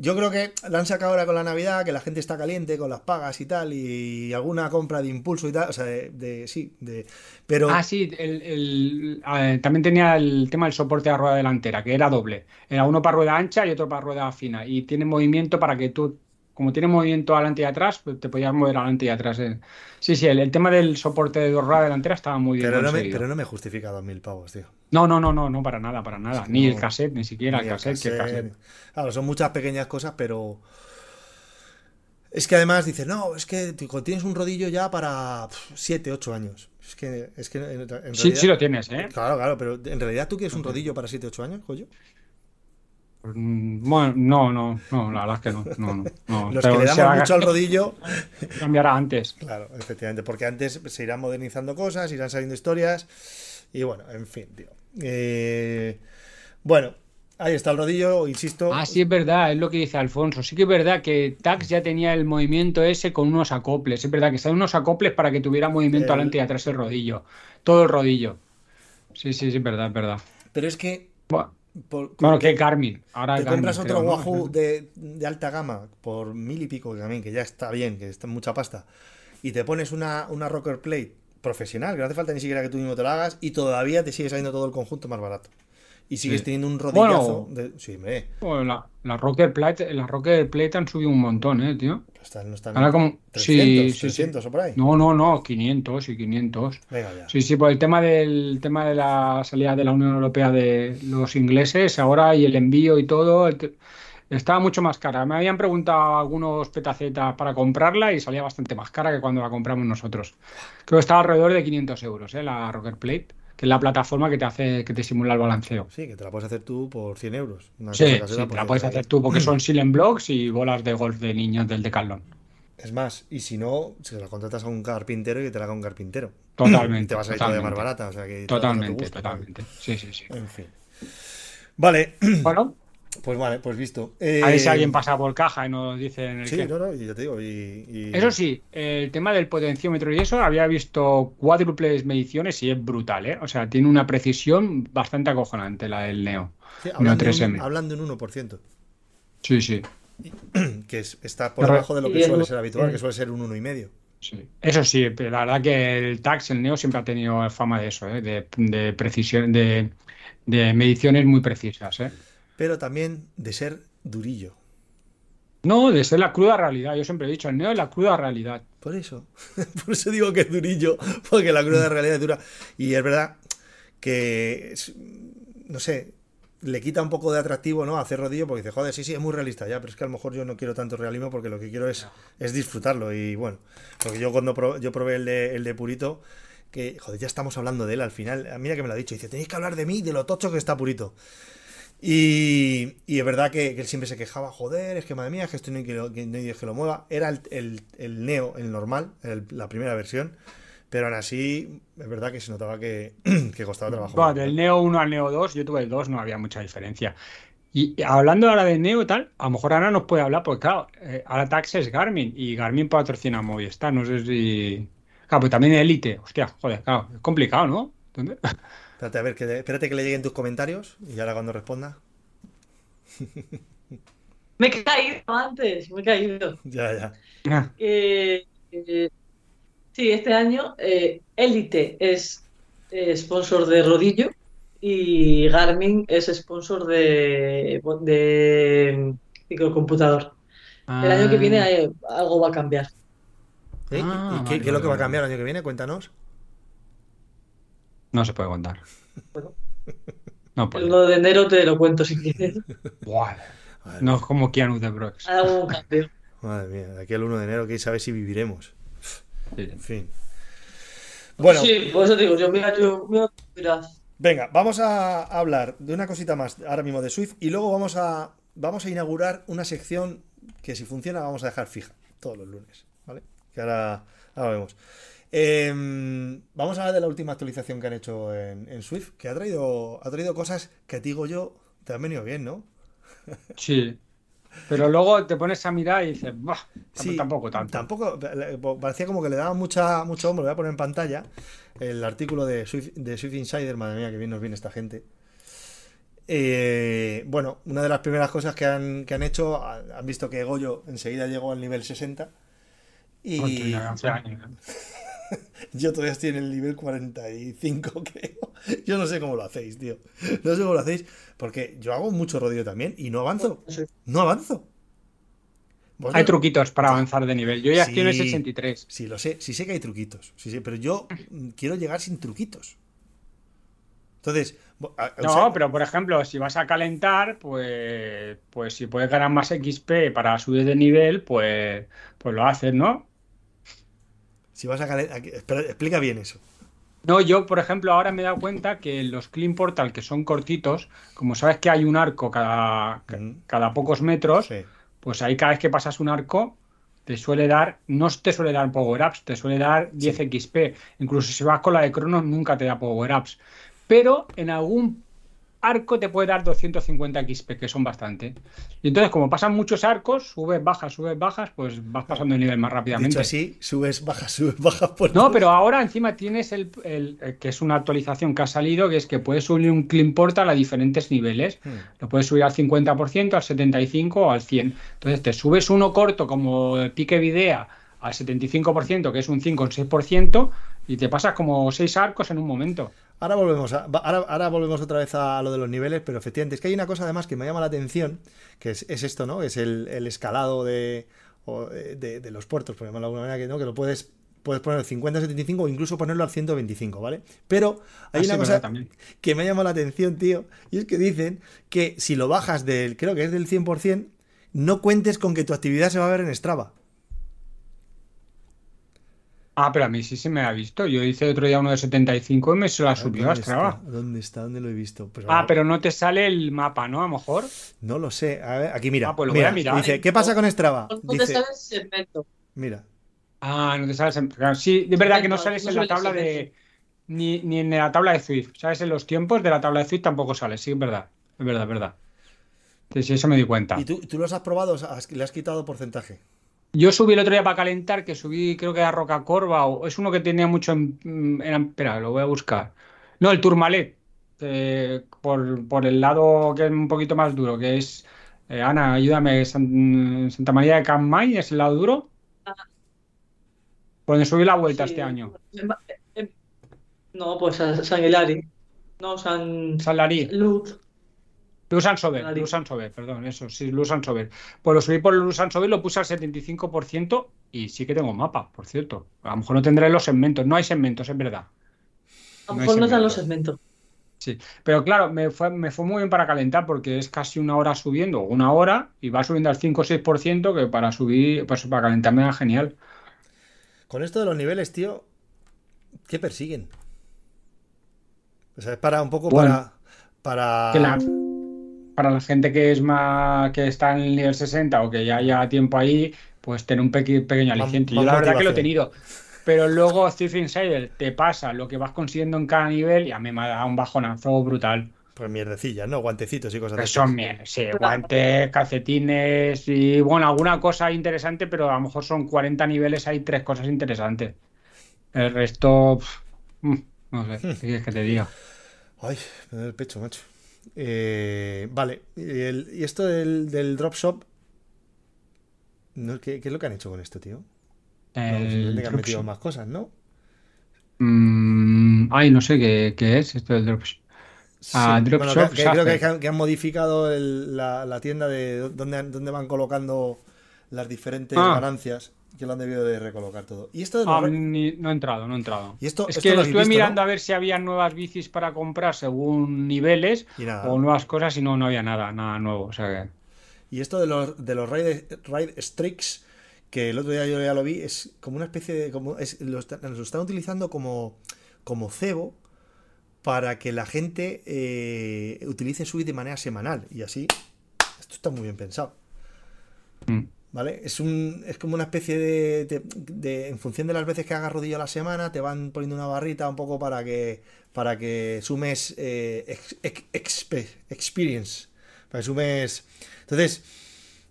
yo creo que la han sacado ahora con la Navidad, que la gente está caliente con las pagas y tal, y alguna compra de impulso y tal, o sea, de, sí, de... Pero... Ah, sí, el, también tenía el tema del soporte a rueda delantera, que era doble. Era uno para rueda ancha y otro para rueda fina, y tiene movimiento para que tú como tiene movimiento adelante y atrás, pues te podías mover adelante y atrás. Eh. Sí, sí, el, tema del soporte de dos ruedas delantera estaba muy bien. Pero no, me, pero no me justifica 2.000 pavos, tío. No, no, no, no, no, para nada, para nada. ni el cassette, ni siquiera el cassette, que el cassette. Claro, son muchas pequeñas cosas, pero. Es que además dices, no, es que tienes un rodillo ya para 7, 8 años. Es que, es que en, realidad... Sí, sí lo tienes, ¿eh? Claro, claro, pero en realidad tú quieres un rodillo para 7, 8 años, coño. Mm, bueno, no, no, no, la verdad es que no. no, no. Los que le damos mucho al rodillo. Cambiará antes. Claro, efectivamente, porque antes se irán modernizando cosas, irán saliendo historias. Y bueno, en fin, tío. Eh, bueno, ahí está el rodillo, insisto. Ah, sí, es verdad, es lo que dice Alfonso. Sí que es verdad que Tax ya tenía el movimiento ese con unos acoples. Es verdad que están unos acoples para que tuviera movimiento adelante y atrás el rodillo. Todo el rodillo. Sí, sí, sí, es verdad, es verdad. Pero es que. bueno, que Garmin. Ahora te compras otro Wahoo de, alta gama por mil y pico también, que ya está bien, que está mucha pasta, y te pones una, una Rocker Plate profesional, que no hace falta ni siquiera que tú mismo te lo hagas, y todavía te sigue saliendo todo el conjunto más barato. Y sigues teniendo un rodillazo de... Sí, me... Bueno, la, la, Rocker Plate, la Rocker Plate han subido un montón, ¿eh, tío? Están, no están Ahora como... 300, sí, 300 o por ahí. No, no, no, 500 y 500. Venga ya. Sí, sí, por el tema del tema de la salida de la Unión Europea de los ingleses, ahora y el envío y todo, estaba mucho más cara. Me habían preguntado algunos petacetas para comprarla y salía bastante más cara que cuando la compramos nosotros. Creo que estaba alrededor de 500 euros, ¿eh? La Rocker Plate que es la plataforma que te hace que te simula el balanceo. Sí, que te la puedes hacer tú por 100 euros. sí, sí te la puedes hacer tú porque son silent blocks y bolas de golf de niños del Decathlon. Es más, y si no, si la contratas a un carpintero y que te la haga un carpintero. Totalmente. Y te vas a ir todavía más barata. O sea que totalmente, totalmente. Sí, sí, sí. En fin. Vale. Bueno, pues vale, pues visto. a ver si alguien pasa por caja y nos dice en el Sí, no, no, y ya te digo. Y, Eso sí, el tema del potenciómetro y eso, había visto cuádruples mediciones y es brutal, ¿eh? O sea, tiene una precisión bastante acojonante la del Neo. Sí, hablan, de un, hablan, de un, 1%. Sí, sí. Que está por debajo de lo que suele ser habitual, que suele ser un 1,5. Sí. Eso sí, pero la verdad que el TAX, el Neo, siempre ha tenido fama de eso, ¿eh? de, de precisión, de, de mediciones muy precisas, ¿eh? Pero también de ser durillo. No, de ser la cruda realidad. Yo siempre he dicho, el neo es la cruda realidad. Por eso. Por eso digo que es durillo, porque la cruda realidad es dura. Y es verdad que, no sé, le quita un poco de atractivo, ¿no? Hacer rodillo, porque dice, joder, sí, sí, es muy realista ya, pero es que a lo mejor yo no quiero tanto realismo porque lo que quiero es, es disfrutarlo. Y bueno, porque yo cuando probé, yo probé el de, el de Purito, que, joder, ya estamos hablando de él al final. Mira que me lo ha dicho, dice, tenéis que hablar de mí, de lo tocho que está Purito. Y, es verdad que, él siempre se quejaba, joder, es que madre mía, es que esto no hay que lo, que, que lo mueva. Era el, el, Neo, el normal, la primera versión, pero aún así es verdad que se notaba que, costaba trabajo. Bueno, del Neo 1 al Neo 2, yo tuve el 2, no había mucha diferencia. Y hablando ahora de Neo y tal, a lo mejor ahora nos puede hablar, porque claro, eh, ahora Tax es Garmin y Garmin patrocina Movistar, no sé si... Claro, pues también Elite, hostia, joder, claro, es complicado, ¿no? Espérate, a ver, que, espérate que le lleguen tus comentarios y ahora cuando responda. me he caído antes, me he caído. Ya, ya. Ah. Eh, sí, este año eh, Elite es eh, sponsor de Rodillo y Garmin es sponsor de, de microcomputador. El año que viene ah. algo va a cambiar. Ah, ¿Y qué, qué, es lo que va a cambiar el año que viene? Cuéntanos. No se puede contar. No El 1 de enero te lo cuento si quieres. No es como Keanu de Brooks. Madre mía, de aquí al 1 de enero, que sabe si viviremos. Sí. En fin. Bueno. Sí, por eso digo, yo mira, yo mira, Venga, vamos a hablar de una cosita más ahora mismo de Swift y luego vamos a, vamos a inaugurar una sección que si funciona vamos a dejar fija todos los lunes, ¿vale? Que ahora, ahora vemos. Em, vamos a hablar de la última actualización que han hecho en, Swift, que ha traído, ha traído cosas que digo yo te han venido bien, ¿no? Sí. Pero luego te pones a mirar y dices, bah, sí, tampoco tanto. Tampoco, parecía como que le daba mucha, mucho hombro. Voy a poner en pantalla el artículo de Swift, de Swift Insider, madre mía, que bien nos viene esta gente. Eh, bueno, una de las primeras cosas que han, que han hecho, han visto que Goyo enseguida llegó al nivel 60. Y. Yo todavía estoy en el nivel 45, creo. Yo no sé cómo lo hacéis, tío. No sé cómo lo hacéis. Porque yo hago mucho rodillo también y no avanzo. No avanzo. Hay truquitos para avanzar de nivel. Yo ya estoy en el 63. Sí, lo sé. Sí sé que hay truquitos. Sí, sí, pero yo quiero llegar sin truquitos. Entonces. No, pero por ejemplo, si vas a calentar, pues, pues si puedes ganar más XP para subir de nivel, pues, pues lo haces, ¿no? Si vas a explica bien eso. No, yo, por ejemplo, ahora me he dado cuenta que los Clean Portal, que son cortitos, como sabes que hay un arco cada, cada pocos metros, pues ahí cada vez que pasas un arco, te suele dar, no te suele dar power-ups, te suele dar 10 XP. Incluso si vas con la de Cronos, nunca te da power-ups. Pero en algún arco te puede dar 250 XP, que son bastante. Y entonces, como pasan muchos arcos, subes, bajas, subes, bajas, pues vas pasando el nivel más rápidamente. Dicho así, subes, bajas, subes, bajas. Por no, pero ahora encima tienes el, eh, que es una actualización que ha salido, que es que puedes subir un Clean Portal a diferentes niveles. Hmm. Lo puedes subir al 50%, al 75% o al 100%. Entonces te subes uno corto como pique videa al 75%, que es un 5 o 6%, y te pasas como 6 arcos en un momento. Ahora volvemos, ahora, volvemos otra vez a lo de los niveles, pero efectivamente es que hay una cosa además que me llama la atención, que es, esto, ¿no? Es el, escalado de, de, los puertos, por ejemplo, de alguna manera que, ¿no? que lo puedes puedes poner 50, 75 o incluso ponerlo al 125, ¿vale? Pero hay ah, una cosa que me ha llamado la atención, tío, y es que dicen que si lo bajas del, creo que es del 100%, no cuentes con que tu actividad se va a ver en Strava. Ah, pero a mí sí se me ha visto. Yo hice otro día uno de 75 y me se la subió a Strava. ¿Dónde está? ¿Dónde lo he visto? Pues ah, pero no te sale el mapa, ¿no? A lo mejor. No lo sé. A ver, aquí mira. Ah, pues lo voy a mirar. Dice, ¿qué pasa con Strava? No te sale el segmento. Mira. Ah, no te sales en... Sí, de verdad que no sales en la tabla de... Ni, ni, en la tabla de Swift. ¿Sabes? En los tiempos de la tabla de Swift tampoco sales. Sí, es verdad. Es verdad, es verdad. Sí, sí, eso me di cuenta. ¿Y tú, tú los has probado? ¿Le has quitado porcentaje? Yo subí el otro día para calentar, que subí creo que a Roca Corva, o es uno que tenía mucho en, espera, lo voy a buscar. No, el Turmalet, por, el lado que es un poquito más duro, que es, eh, Ana, ayúdame, Santa María de Campmay, ¿es el lado duro? Por donde subí la vuelta este año. No, pues San Hilari. No, San... San Larí. Luz. Lusan Sober, Lusan Sober, perdón, eso, sí, Lusan Sober. Pues lo subí por Lusan Sober, lo puse al 75% y sí que tengo mapa, por cierto. A lo mejor no tendré los segmentos, no hay segmentos, es verdad. A lo mejor no, dan los segmentos. Sí, pero claro, me fue, me fue muy bien para calentar porque es casi una hora subiendo, una hora, y va subiendo al 5 o 6%, que para subir, pues para calentar me da genial. Con esto de los niveles, tío, ¿qué persiguen? O sea, es para un poco para. para para la gente que es más que está en el nivel 60 o que ya haya tiempo ahí, pues tener un pequeño aliciente. Yo la verdad que lo he tenido. Pero luego Steve Insider te pasa lo que vas consiguiendo en cada nivel y a mí me ha dado un bajonazo brutal. Pues mierdecillas, ¿no? Guantecitos y cosas así. son mierdas, sí, guantes, calcetines y bueno, alguna cosa interesante, pero a lo mejor son 40 niveles, hay tres cosas interesantes. El resto, mm, no sé, ¿qué quieres que te diga? Ay, me da el pecho, macho. Eh, vale, y, esto del, del drop shop, ¿qué, es lo que han hecho con esto, tío? El han metido más cosas, ¿no? Mm, ay, no sé qué, es esto del drop shop. Ah, drop shop creo que han, modificado la, tienda de donde, donde van colocando las diferentes ah. ganancias que lo han debido de recolocar todo. ¿Y esto ah, no he entrado, no he entrado. ¿Y esto, es que estuve mirando a ver si había nuevas bicis para comprar según niveles o nuevas cosas y no, no había nada, nada nuevo. O sea Y esto de los, de los Ride, ride Strix, que el otro día yo ya lo vi, es como una especie de... Como, es, lo, están utilizando como, como cebo para que la gente eh, utilice Swift de manera semanal. Y así, esto está muy bien pensado. Mm. ¿Vale? Es, un, es como una especie de, En función de las veces que hagas rodillo a la semana, te van poniendo una barrita un poco para que, para que sumes eh, experience. Para que sumes. Entonces,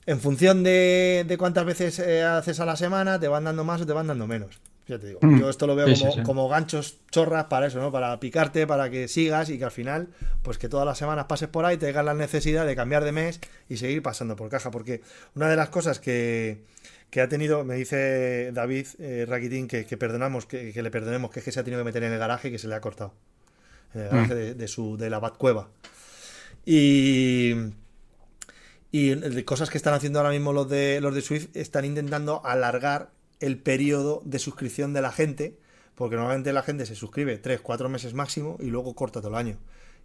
en función de, de cuántas veces eh, haces a la semana, te van dando más o te van dando menos. Ya te digo, mm. yo esto lo veo como, ganchos chorras para eso, ¿no? Para picarte, para que sigas y que al final, pues que todas las semanas pases por ahí, te tengas la necesidad de cambiar de mes y seguir pasando por caja. Porque una de las cosas que, ha tenido, me dice David eh, que, perdonamos, que, le perdonemos, que es que se ha tenido que meter en el garaje y que se le ha cortado. En el garaje mm. de, su, de la Batcueva. Y. Y cosas que están haciendo ahora mismo los de los de Swift están intentando alargar el periodo de suscripción de la gente, porque normalmente la gente se suscribe 3, 4 meses máximo y luego corta todo el año.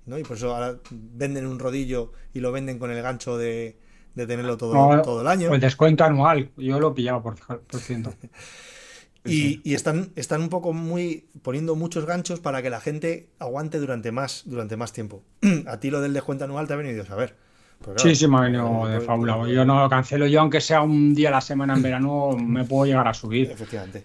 ¿no? Y por eso ahora venden un rodillo y lo venden con el gancho de, tenerlo todo, todo el año. el descuento anual, yo lo pillaba por, por ciento. y, y, están, están un poco muy poniendo muchos ganchos para que la gente aguante durante más, durante más tiempo. a ti lo del descuento anual te ha venido a saber. Sí, sí, me ha venido de fábula. Yo no lo cancelo. Yo, aunque sea un día a la semana en verano, me puedo llegar a subir. Efectivamente.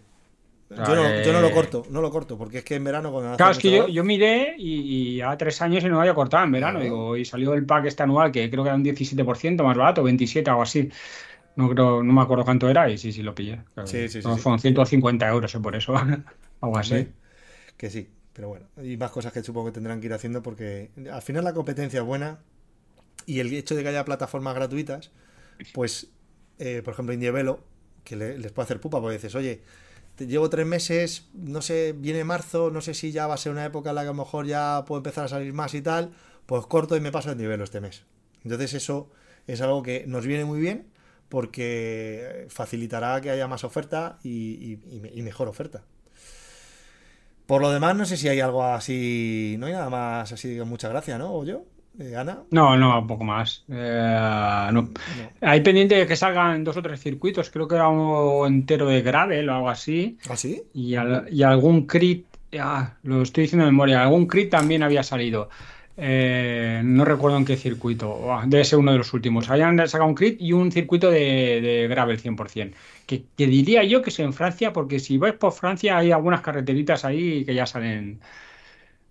Yo no, yo no, lo corto, no lo corto, porque es que en verano cuando Claro, es que yo, yo, miré y, a tres años y no lo había cortado en verano. Digo, y salió el pack este anual, que creo que era un 17% más barato, 27 o algo así. No creo, no me acuerdo cuánto era, y sí, sí lo pillé. Sí, sí, sí, Son 150 euros ¿eh? por eso. algo así. Que sí, pero bueno. Y más cosas que supongo que tendrán que ir haciendo porque al final la competencia es buena y el hecho de que haya plataformas gratuitas, pues, eh, por ejemplo, Indievelo, que les puede hacer pupa, porque dices, oye, te llevo tres meses, no sé, viene marzo, no sé si ya va a ser una época en la que a lo mejor ya puedo empezar a salir más y tal, pues corto y me paso a Indievelo este mes. Entonces eso es algo que nos viene muy bien porque facilitará que haya más oferta y, y mejor oferta. Por lo demás, no sé si hay algo así, no hay nada más así mucha gracia, ¿no? ¿O yo? Ana? No, no, un poco más. Eh, Hay pendiente de que salgan dos o tres circuitos, creo que era uno entero de gravel o algo así. ¿Ah, sí? Y, algún crit, lo estoy diciendo de memoria, algún crit también había salido. Eh, no recuerdo en qué circuito, debe ser uno de los últimos. Habían sacado un crit y un circuito de, gravel 100%. Que, que, diría yo que es en Francia, porque si vais por Francia hay algunas carreteritas ahí que ya salen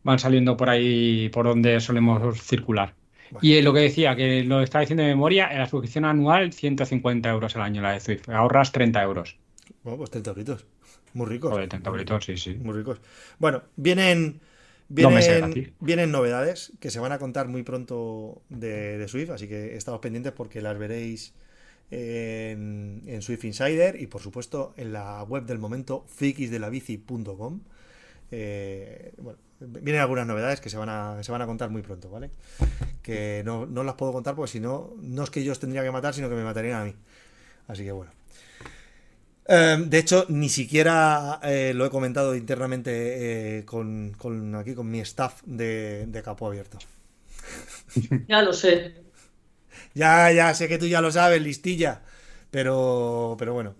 van saliendo por ahí por donde solemos circular. Y lo que decía, que lo estaba diciendo de memoria, en la suscripción anual 150 euros al año la de Swift. Ahorras 30 euros. Bueno, pues 30 euritos. Muy ricos. Joder, 30 euritos, sí, sí. Muy ricos. Bueno, vienen... Vienen, vienen, novedades que se van a contar muy pronto de, Swift, así que estamos pendientes porque las veréis en, en, Swift Insider y por supuesto en la web del momento frikisdelabici.com. Eh, bueno, vienen algunas novedades que se van a, se van a contar muy pronto, ¿vale? Que no, las puedo contar porque si no, no es que yo os tendría que matar, sino que me matarían a mí. Así que bueno. Em, de hecho, ni siquiera eh, lo he comentado internamente eh, con, aquí con mi staff de, de Capo Abierto. Ya lo sé. ya, ya sé que tú ya lo sabes, listilla. Pero, pero bueno,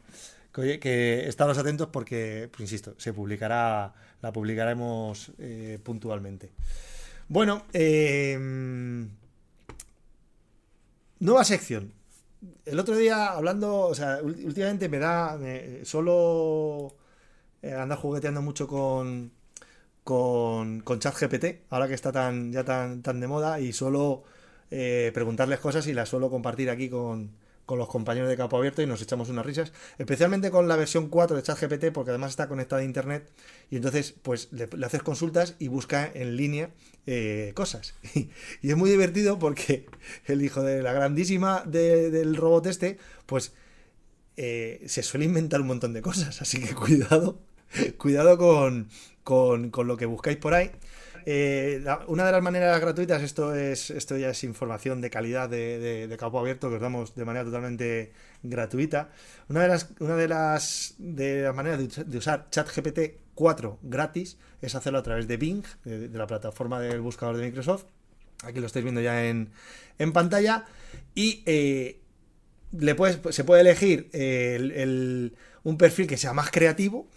que, que estamos atentos porque, pues, insisto, se publicará la publicaremos eh, puntualmente. Bueno, eh, nueva sección. El otro día hablando, o sea, últimamente me da, solo eh, anda jugueteando mucho con, con, con ChatGPT, ahora que está tan, ya tan, tan de moda, y suelo preguntarles cosas y las suelo compartir aquí con, con los compañeros de Capo Abierto y nos echamos unas risas, especialmente con la versión 4 de ChatGPT, porque además está conectada a internet y entonces pues le, haces consultas y busca en línea eh, cosas. Y, es muy divertido porque el hijo de la grandísima del robot este, pues eh, se suele inventar un montón de cosas, así que cuidado, cuidado con, con, con lo que buscáis por ahí. Eh, una de las maneras gratuitas, esto es esto ya es información de calidad de, de, campo abierto que os damos de manera totalmente gratuita. Una de las, una de las, de las maneras de, usar ChatGPT 4 gratis es hacerlo a través de Bing, de, la plataforma del buscador de Microsoft. Aquí lo estáis viendo ya en, pantalla. Y eh, le puedes, se puede elegir un perfil que sea más creativo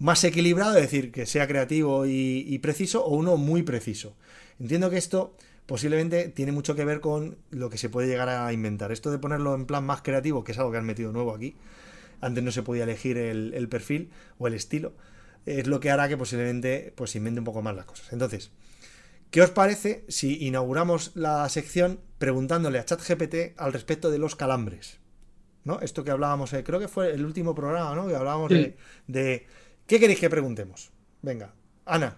más equilibrado, es decir, que sea creativo y, preciso, o uno muy preciso. Entiendo que esto posiblemente tiene mucho que ver con lo que se puede llegar a inventar. Esto de ponerlo en plan más creativo, que es algo que han metido nuevo aquí, antes no se podía elegir el, perfil o el estilo, es lo que hará que posiblemente pues invente un poco más las cosas. Entonces, ¿qué os parece si inauguramos la sección preguntándole a ChatGPT al respecto de los calambres? ¿No? Esto que hablábamos, eh, creo que fue el último programa, ¿no? Que hablábamos de, de, ¿Qué queréis que preguntemos? Venga, Ana.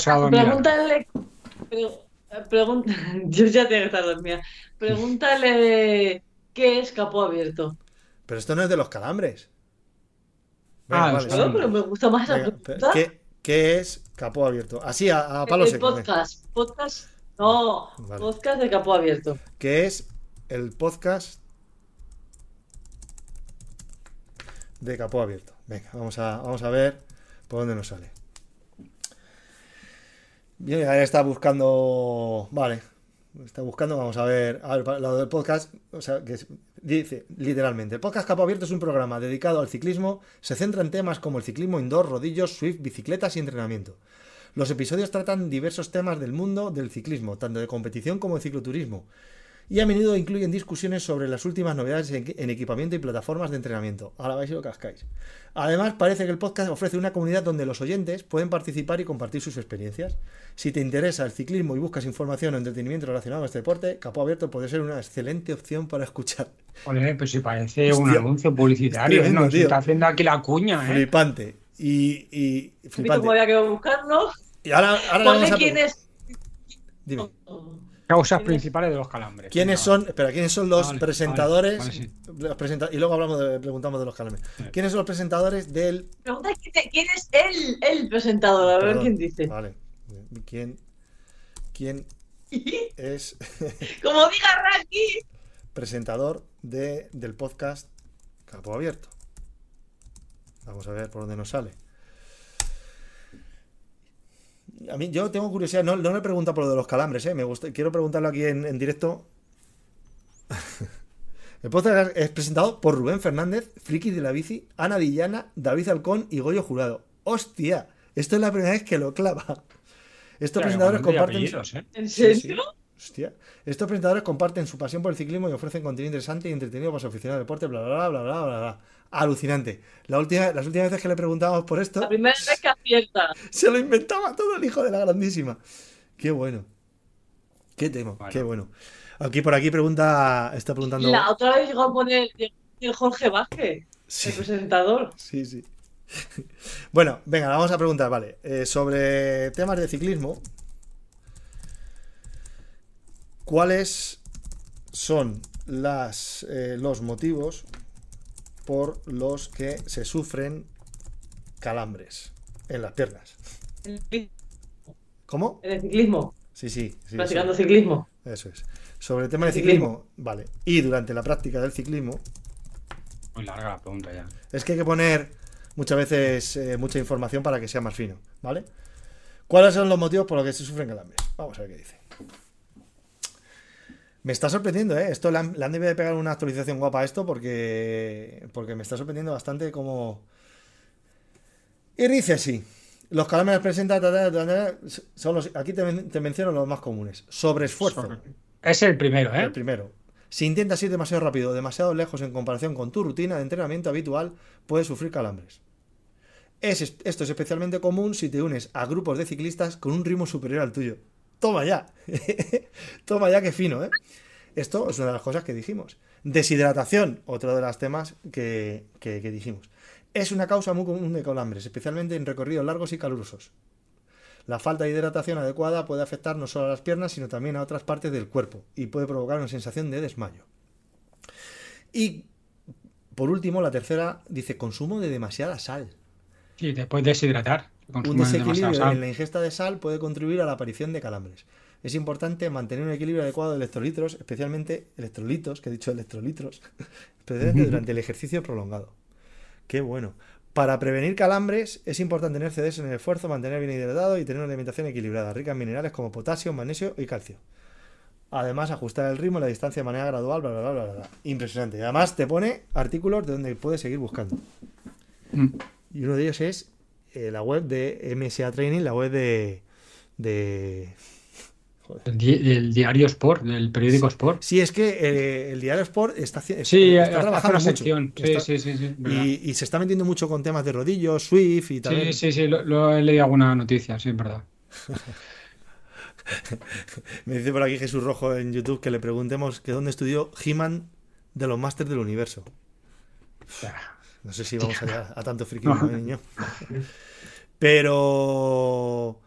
Se Pregúntale. yo ya tengo que estar dormida. Pregúntale qué es capó abierto. Pero esto no es de los calambres. ah, vale, pero me gusta más la pregunta. ¿qué, es capó abierto? Así, a, a palo el Podcast. Podcast. No, podcast de capó abierto. ¿Qué es el podcast de capó abierto? Venga, vamos a, vamos a ver por dónde nos sale. Bien, ahí está buscando. Vale. Está buscando, vamos a ver. A ver, lo del podcast. O sea, que dice literalmente: el podcast Capo Abierto es un programa dedicado al ciclismo. Se centra en temas como el ciclismo indoor, rodillos, Swift, bicicletas y entrenamiento. Los episodios tratan diversos temas del mundo del ciclismo, tanto de competición como de cicloturismo y a menudo incluyen discusiones sobre las últimas novedades en, equipamiento y plataformas de entrenamiento. Ahora vais y lo cascáis. Además, parece que el podcast ofrece una comunidad donde los oyentes pueden participar y compartir sus experiencias. Si te interesa el ciclismo y buscas información o entretenimiento relacionado con este deporte, Capó Abierto puede ser una excelente opción para escuchar. Joder, pues si parece un anuncio publicitario, ¿no? Se está haciendo aquí la cuña, ¿eh? Flipante. Y, y flipante. ¿Cómo había que buscarlo? Y ahora, ahora vamos a... quién es... Dime. Causas principales de los calambres. ¿Quiénes son? Espera, ¿quiénes son los presentadores? y luego hablamos de, preguntamos de los calambres. ¿Quiénes son los presentadores del. Pregunta quién es el, el presentador, a ver quién dice. Vale. ¿Quién? ¿Quién es? Como diga Raki. Presentador de, del podcast Capo Abierto. Vamos a ver por dónde nos sale. A mí, yo tengo curiosidad, no, no me pregunta por lo de los calambres, ¿eh? Me gusta, quiero preguntarlo aquí en, directo. El podcast es presentado por Rubén Fernández, Friki de la Bici, Ana Dillana, David Alcón y Goyo Jurado. ¡Hostia! Esto es la primera vez que lo clava. Estos presentadores comparten. ¿eh? ¿En serio? Hostia. Estos presentadores comparten su pasión por el ciclismo y ofrecen contenido interesante y entretenido para su aficionado al deporte, bla, bla, bla, bla, bla, bla alucinante. La última, las últimas veces que le preguntábamos por esto. La primera vez que acierta. Se lo inventaba todo el hijo de la grandísima. Qué bueno. Qué tema, qué bueno. Aquí por aquí pregunta, está preguntando. La otra vez llegó a poner el Jorge Vázquez, el presentador. Sí, sí. Bueno, venga, vamos a preguntar, vale. Eh, sobre temas de ciclismo. ¿Cuáles son las, eh, los motivos por los que se sufren calambres en las piernas. ¿Cómo? En el ciclismo. Sí, sí. Practicando ciclismo. Eso es. Sobre el tema de ciclismo, vale. Y durante la práctica del ciclismo. Muy larga la pregunta ya. Es que hay que poner muchas veces eh, mucha información para que sea más fino, ¿vale? ¿Cuáles son los motivos por los que se sufren calambres? Vamos a ver qué dice. Me está sorprendiendo, ¿eh? Esto le han, le debido de pegar una actualización guapa a esto porque, porque me está sorprendiendo bastante como... Y dice así. Los calambres presentan... Son los, aquí te, menciono los más comunes. Sobreesfuerzo. Es el primero, ¿eh? El primero. Si intentas ir demasiado rápido o demasiado lejos en comparación con tu rutina de entrenamiento habitual, puedes sufrir calambres. Es, esto es especialmente común si te unes a grupos de ciclistas con un ritmo superior al tuyo. Toma ya. Toma ya, qué fino, ¿eh? Esto es una de las cosas que dijimos. Deshidratación, otro de los temas que, dijimos. Es una causa muy común de calambres, especialmente en recorridos largos y calurosos. La falta de hidratación adecuada puede afectar no solo a las piernas, sino también a otras partes del cuerpo y puede provocar una sensación de desmayo. Y por último, la tercera dice consumo de demasiada sal. Sí, después deshidratar. Un desequilibrio en la ingesta de sal puede contribuir a la aparición de calambres. Es importante mantener un equilibrio adecuado de electrolitos, especialmente electrolitos, que he dicho electrolitos, especialmente durante el ejercicio prolongado. Qué bueno. Para prevenir calambres es importante tener CDs en el esfuerzo, mantener bien hidratado y tener una alimentación equilibrada, rica en minerales como potasio, magnesio y calcio. Además, ajustar el ritmo y la distancia de manera gradual, bla, bla, bla, bla, bla. Impresionante. Además, te pone artículos de donde puedes seguir buscando. Mm. Y uno de ellos es eh, la web de MSA Training, la web de. de... El, diario Sport, del periódico Sport. Sí, es que eh, el diario Sport está, sí, está trabajando mucho. Sección. Sí, sí, sí, y, se está metiendo mucho con temas de rodillos, Swift y tal. Sí, sí, sí, lo, he leído alguna noticia, sí, es verdad. Me dice por aquí Jesús Rojo en YouTube que le preguntemos que dónde estudió He-Man de los Masters del Universo. No sé si vamos a a tanto friki, niño. Pero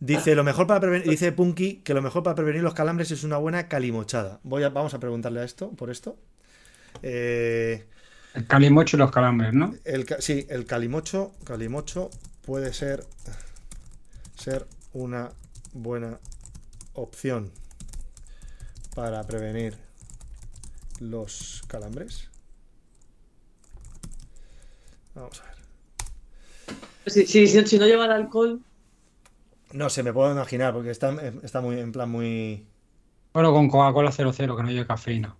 dice lo mejor para prevenir, dice Punky que lo mejor para prevenir los calambres es una buena calimochada. Voy a, vamos a preguntarle a esto, por esto. Eh, el calimocho y los calambres, ¿no? El, sí, el calimocho, calimocho puede ser ser una buena opción para prevenir los calambres. Vamos a ver. Si, no lleva el alcohol. No se me puedo imaginar, porque está, está muy en plan muy. Bueno, con Coca-Cola 00, que no lleve cafeína.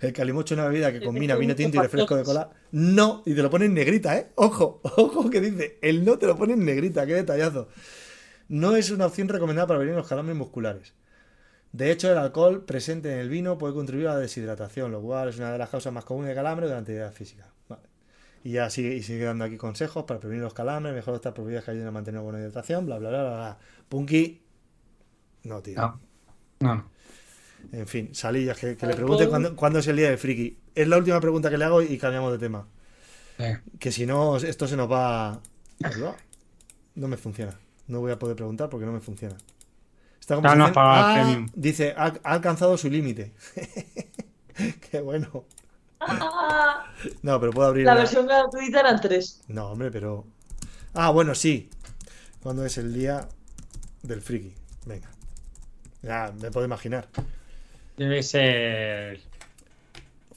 el calimocho es una bebida que combina vino tinto y refresco de cola. No, y te lo ponen negrita, ¿eh? Ojo, ojo que dice, el no te lo ponen negrita, qué detallazo. No es una opción recomendada para prevenir los calambres musculares. De hecho, el alcohol presente en el vino puede contribuir a la deshidratación, lo cual es una de las causas más comunes de calambre durante la actividad física. Y ya sigue, y sigue dando aquí consejos para prevenir los calambres, mejor estas propiedades que ayuden a mantener buena hidratación, bla, bla, bla, bla. Punky, no, tío. No. no. En fin, Salillas, que, le pregunte cuándo, es el día de friki. Es la última pregunta que le hago y cambiamos de tema. Que si no, esto se nos va. No me funciona. No voy a poder preguntar porque no me funciona. Ah, dice, ha, alcanzado su límite. Qué bueno. no, pero puedo abrir. La, versión gratuita eran tres. No, hombre, pero. Ah, bueno, sí. Cuando es el día del friki. Venga. Ya, me puedo imaginar. Debe ser.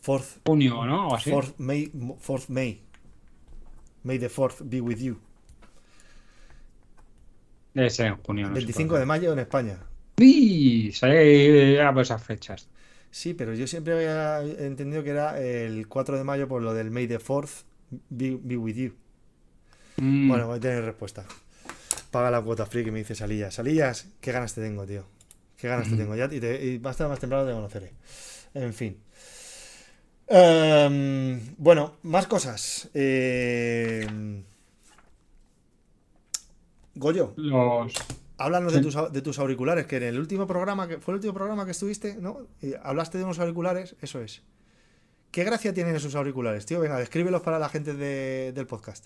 Fourth. Junio, ¿no? O así. Fourth May. Fourth May. May the fourth be with you. Debe ser en junio. 25 de mayo en España. Sí, sale a esas fechas. Sí, pero yo siempre había entendido que era el 4 de mayo por lo del May the 4th be, with you. Mm. Bueno, voy a tener respuesta. Paga la cuota free que me dice Salillas. Salillas, qué ganas te tengo, tío. Qué ganas te tengo. Ya, y, te, y más más temprano te conoceré. En fin. Em, bueno, más cosas. Eh, Goyo. Los. Háblanos de, tus, de tus auriculares, que en el último programa, que fue el último programa que estuviste, ¿no? hablaste de unos auriculares, eso es. ¿Qué gracia tienen esos auriculares, tío? Venga, descríbelos para la gente del podcast.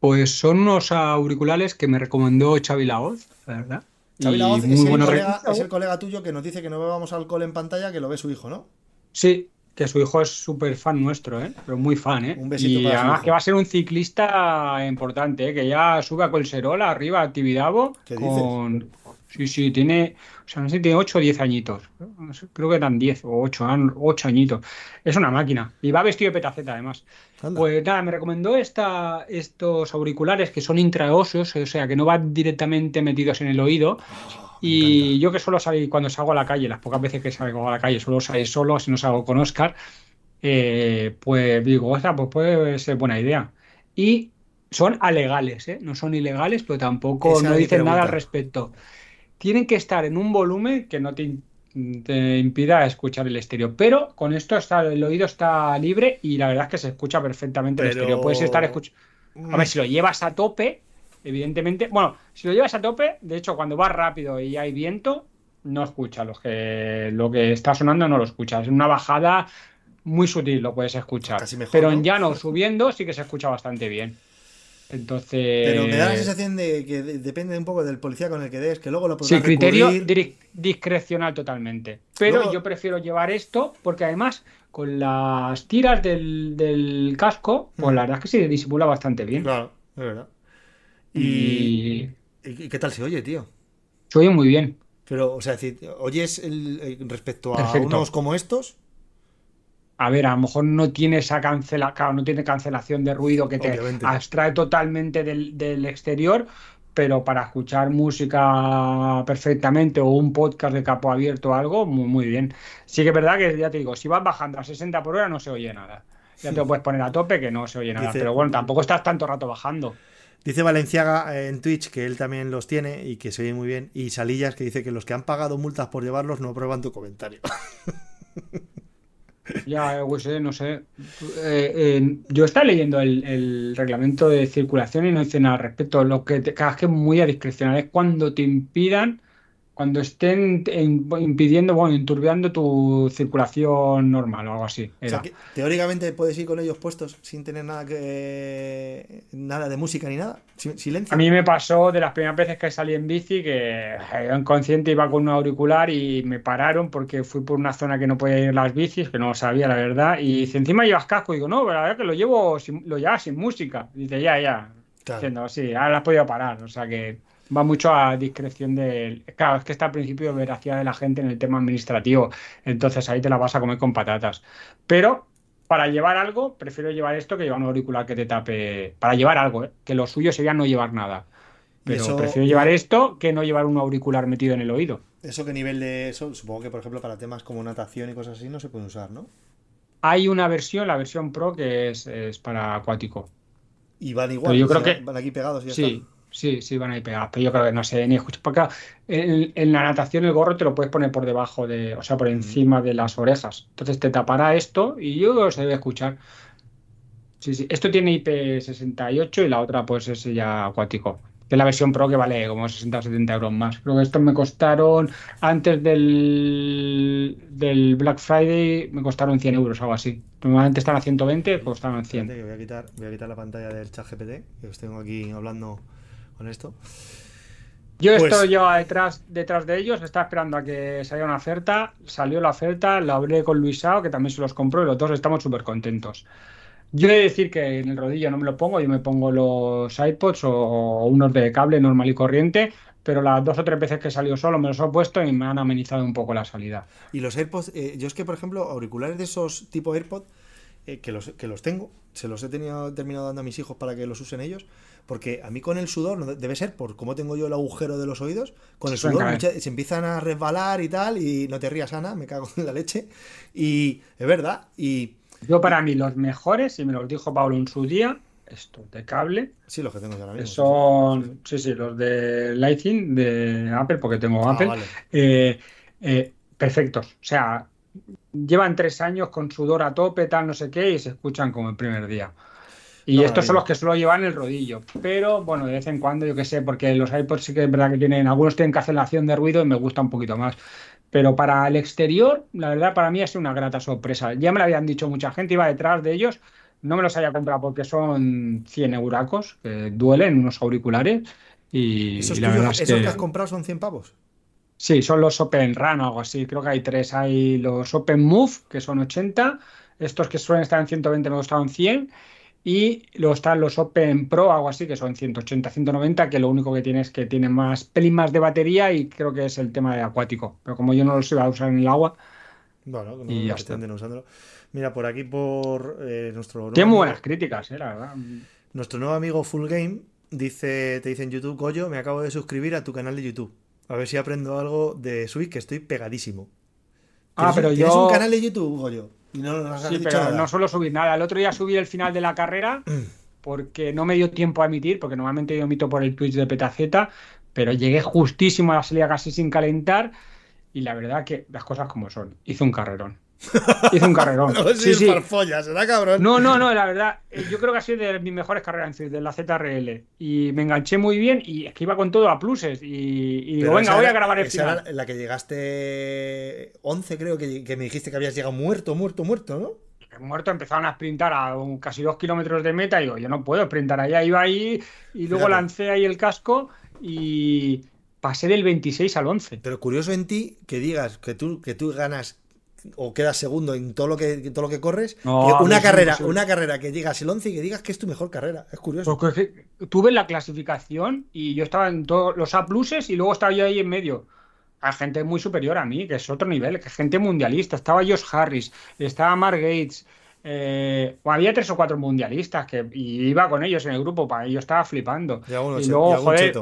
Pues son unos auriculares que me recomendó Xavi Laoz, ¿verdad? Xavi Laoz es, el colega, es el colega tuyo que nos dice que no bebamos alcohol en pantalla, que lo ve su hijo, ¿no? Sí, que su hijo es súper fan nuestro, ¿eh? Pero muy fan, ¿eh? Un besito y además que va a ser un ciclista importante, ¿eh? Que ya sube a Colserola, arriba a Tibidabo. ¿Qué con... Sí, sí, tiene, o sea, no sé, tiene 8 o 10 añitos. Creo que eran 10 o 8, 8 añitos. Es una máquina. Y va vestido de petaceta, además. Pues nada, me recomendó esta, estos auriculares que son intraóseos, o sea, que no van directamente metidos en el oído, y yo que suelo salir cuando salgo a la calle, las pocas veces que salgo a la calle suelo salir solo, si no salgo con Oscar, eh, pues digo, o sea, pues puede ser buena idea. Y son alegales, ¿eh? no son ilegales, pero tampoco no dicen nada al respecto. Tienen que estar en un volumen que no te, impida escuchar el estéreo. Pero con esto está, el oído está libre y la verdad es que se escucha perfectamente el estéreo. Puedes estar escuchando. A ver, si lo llevas a tope, evidentemente, bueno, si lo llevas a tope, de hecho, cuando vas rápido y hay viento, no escuchas lo que, lo que está sonando, no lo escuchas. Es una bajada muy sutil, lo puedes escuchar. Pero en llano, subiendo, sí que se escucha bastante bien. Entonces. Pero me da la sensación de que depende un poco del policía con el que des, que luego lo podrás Sí, criterio discrecional totalmente. Pero yo prefiero llevar esto porque además con las tiras del, casco, pues mm. la verdad es que se disimula bastante bien. Claro, es verdad. Y... ¿Y qué tal se oye, tío? Se oye muy bien. Pero, o sea, ¿oyes el, respecto a unos como estos? A ver, a lo mejor no tiene esa cancela, no tiene cancelación de ruido que te abstrae totalmente del, exterior, pero para escuchar música perfectamente o un podcast de capo abierto o algo, muy, muy bien. Sí que es verdad que ya te digo, si vas bajando a 60 por hora no se oye nada. ya te lo puedes poner a tope que no se oye nada. pero bueno, tampoco estás tanto rato bajando. Dice Valenciaga en Twitch que él también los tiene y que se oye muy bien. Y Salillas que dice que los que han pagado multas por llevarlos no aprueban tu comentario. Ya, pues no sé. Eh, yo estaba leyendo el, reglamento de circulación y no dice nada al respecto. Lo que te, que es muy a discrecional es cuando te impidan cuando estén impidiendo, bueno, enturbiando tu circulación normal o algo así. O sea, que, teóricamente puedes ir con ellos puestos sin tener nada que nada de música ni nada, silencio. A mí me pasó de las primeras veces que salí en bici que yo inconsciente iba con un auricular y me pararon porque fui por una zona que no podía ir las bicis, que no lo sabía la verdad, y dice, encima llevas casco, y digo, no, la verdad que lo llevo lo llevas sin música. dice, ya, ya. Diciendo, sí, ahora las has podido parar, o sea que va mucho a discreción del. Claro, es que está al principio de veracidad de la gente en el tema administrativo. Entonces ahí te la vas a comer con patatas. Pero para llevar algo, prefiero llevar esto que llevar un auricular que te tape. Para llevar algo, ¿eh? que lo suyo sería no llevar nada. Pero prefiero llevar esto que no llevar un auricular metido en el oído. ¿Eso qué nivel de eso? Supongo que, por ejemplo, para temas como natación y cosas así no se puede usar, ¿no? Hay una versión, la versión Pro, que es, para acuático. Y van igual, yo creo que... van aquí pegados y ya sí, Sí, sí, van a ir pegados. Pero yo creo que no sé ni escucho. Porque en, en, la natación el gorro te lo puedes poner por debajo de, o sea, por encima de las orejas. Entonces te tapará esto y yo se debe escuchar. Sí, sí. Esto tiene IP68 y la otra, pues es ya acuático. Que es la versión Pro que vale como 60 o 70 euros más. Creo que estos me costaron antes del, del Black Friday, me costaron 100 euros, algo así. Normalmente están a 120, costaron 100. voy, a quitar, voy a quitar la pantalla del chat GPT, que os tengo aquí hablando con esto. Yo pues... estoy yo detrás, detrás de ellos, estaba esperando a que saliera una oferta, salió la oferta, la hablé con Luisao, que también se los compró, y los dos estamos súper contentos. Yo he de decir que en el rodillo no me lo pongo, yo me pongo los iPods o, unos de cable normal y corriente, pero las dos o tres veces que salió solo me los he puesto y me han amenizado un poco la salida. Y los AirPods, eh, yo es que por ejemplo, auriculares de esos tipo AirPods, eh, que, los, que los tengo, se los he tenido, terminado dando a mis hijos para que los usen ellos, porque a mí con el sudor, debe ser por cómo tengo yo el agujero de los oídos, con el sudor se empiezan a resbalar y tal, y no te rías, Ana, me cago en la leche. Y es verdad, y... Yo para mí los mejores, y me los dijo Pablo en su día, estos de cable. Sí, los que tengo ahora mismo. Son, sí, sí, los de Lightning de Apple, porque tengo ah, Apple. Eh, eh, perfectos. O sea, llevan tres años con sudor a tope, tal, no sé qué, y se escuchan como el primer día. Y estos son los que suelo llevar en el rodillo. Pero bueno, de vez en cuando, yo qué sé, porque los iPods sí que es verdad que tienen, algunos tienen cancelación de ruido y me gusta un poquito más. Pero para el exterior, la verdad, para mí ha sido una grata sorpresa. Ya me lo habían dicho mucha gente, iba detrás de ellos. No me los haya comprado porque son 100 euracos, que duelen, unos auriculares. Y, ¿Esos, que... has comprado son 100 pavos? Sí, son los Open Run o algo así. Creo que hay tres. Hay los Open Move, que son 80. Estos que suelen estar en 120 me costaron 100 y luego están los Open Pro, algo así, que son 180, 190, que lo único que tiene es que tienen más pelín más de batería y creo que es el tema de acuático. Pero como yo no los iba a usar en el agua. Bueno, no y usándolo. Mira, por aquí por eh, nuestro. Tiene muy buenas críticas, eh, la verdad. Nuestro nuevo amigo Full Game dice, te dice en YouTube, Goyo, me acabo de suscribir a tu canal de YouTube. A ver si aprendo algo de Switch, que estoy pegadísimo. Ah, pero yo. ¿Tienes un canal de YouTube, Goyo? No sí, pero no suelo subir nada. El otro día subí el final de la carrera porque no me dio tiempo a emitir, porque normalmente yo emito por el Twitch de Petaceta, pero llegué justísimo a la salida casi sin calentar y la verdad que las cosas como son. Hice un carrerón. Hice un carrerón. no, sí, sí. ¿será cabrón? No, no, no, la verdad, eh, yo creo que ha sido de mis mejores carreras de la ZRL. Y me enganché muy bien y es que iba con todo a pluses. Y, digo, venga, voy a grabar el final. Era la que llegaste 11, creo que, que me dijiste que habías llegado muerto, muerto, muerto, ¿no? muerto, empezaron a sprintar a casi dos kilómetros de meta y digo, yo no puedo sprintar allá, iba ahí y luego lancé ahí el casco y pasé del 26 al 11. Pero curioso en ti que digas que tú, que tú ganas o quedas segundo en todo lo que todo lo que corres una carrera una carrera que digas el 11 y que digas que es tu mejor carrera es curioso. Tuve la clasificación y yo estaba en todos los A pluses y luego estaba yo ahí en medio. Hay gente muy superior a mí que es otro nivel que gente mundialista. Estaba Josh Harris estaba Mark Gates eh, había tres o cuatro mundialistas que y iba con ellos en el grupo para yo estaba flipando. Y, luego joder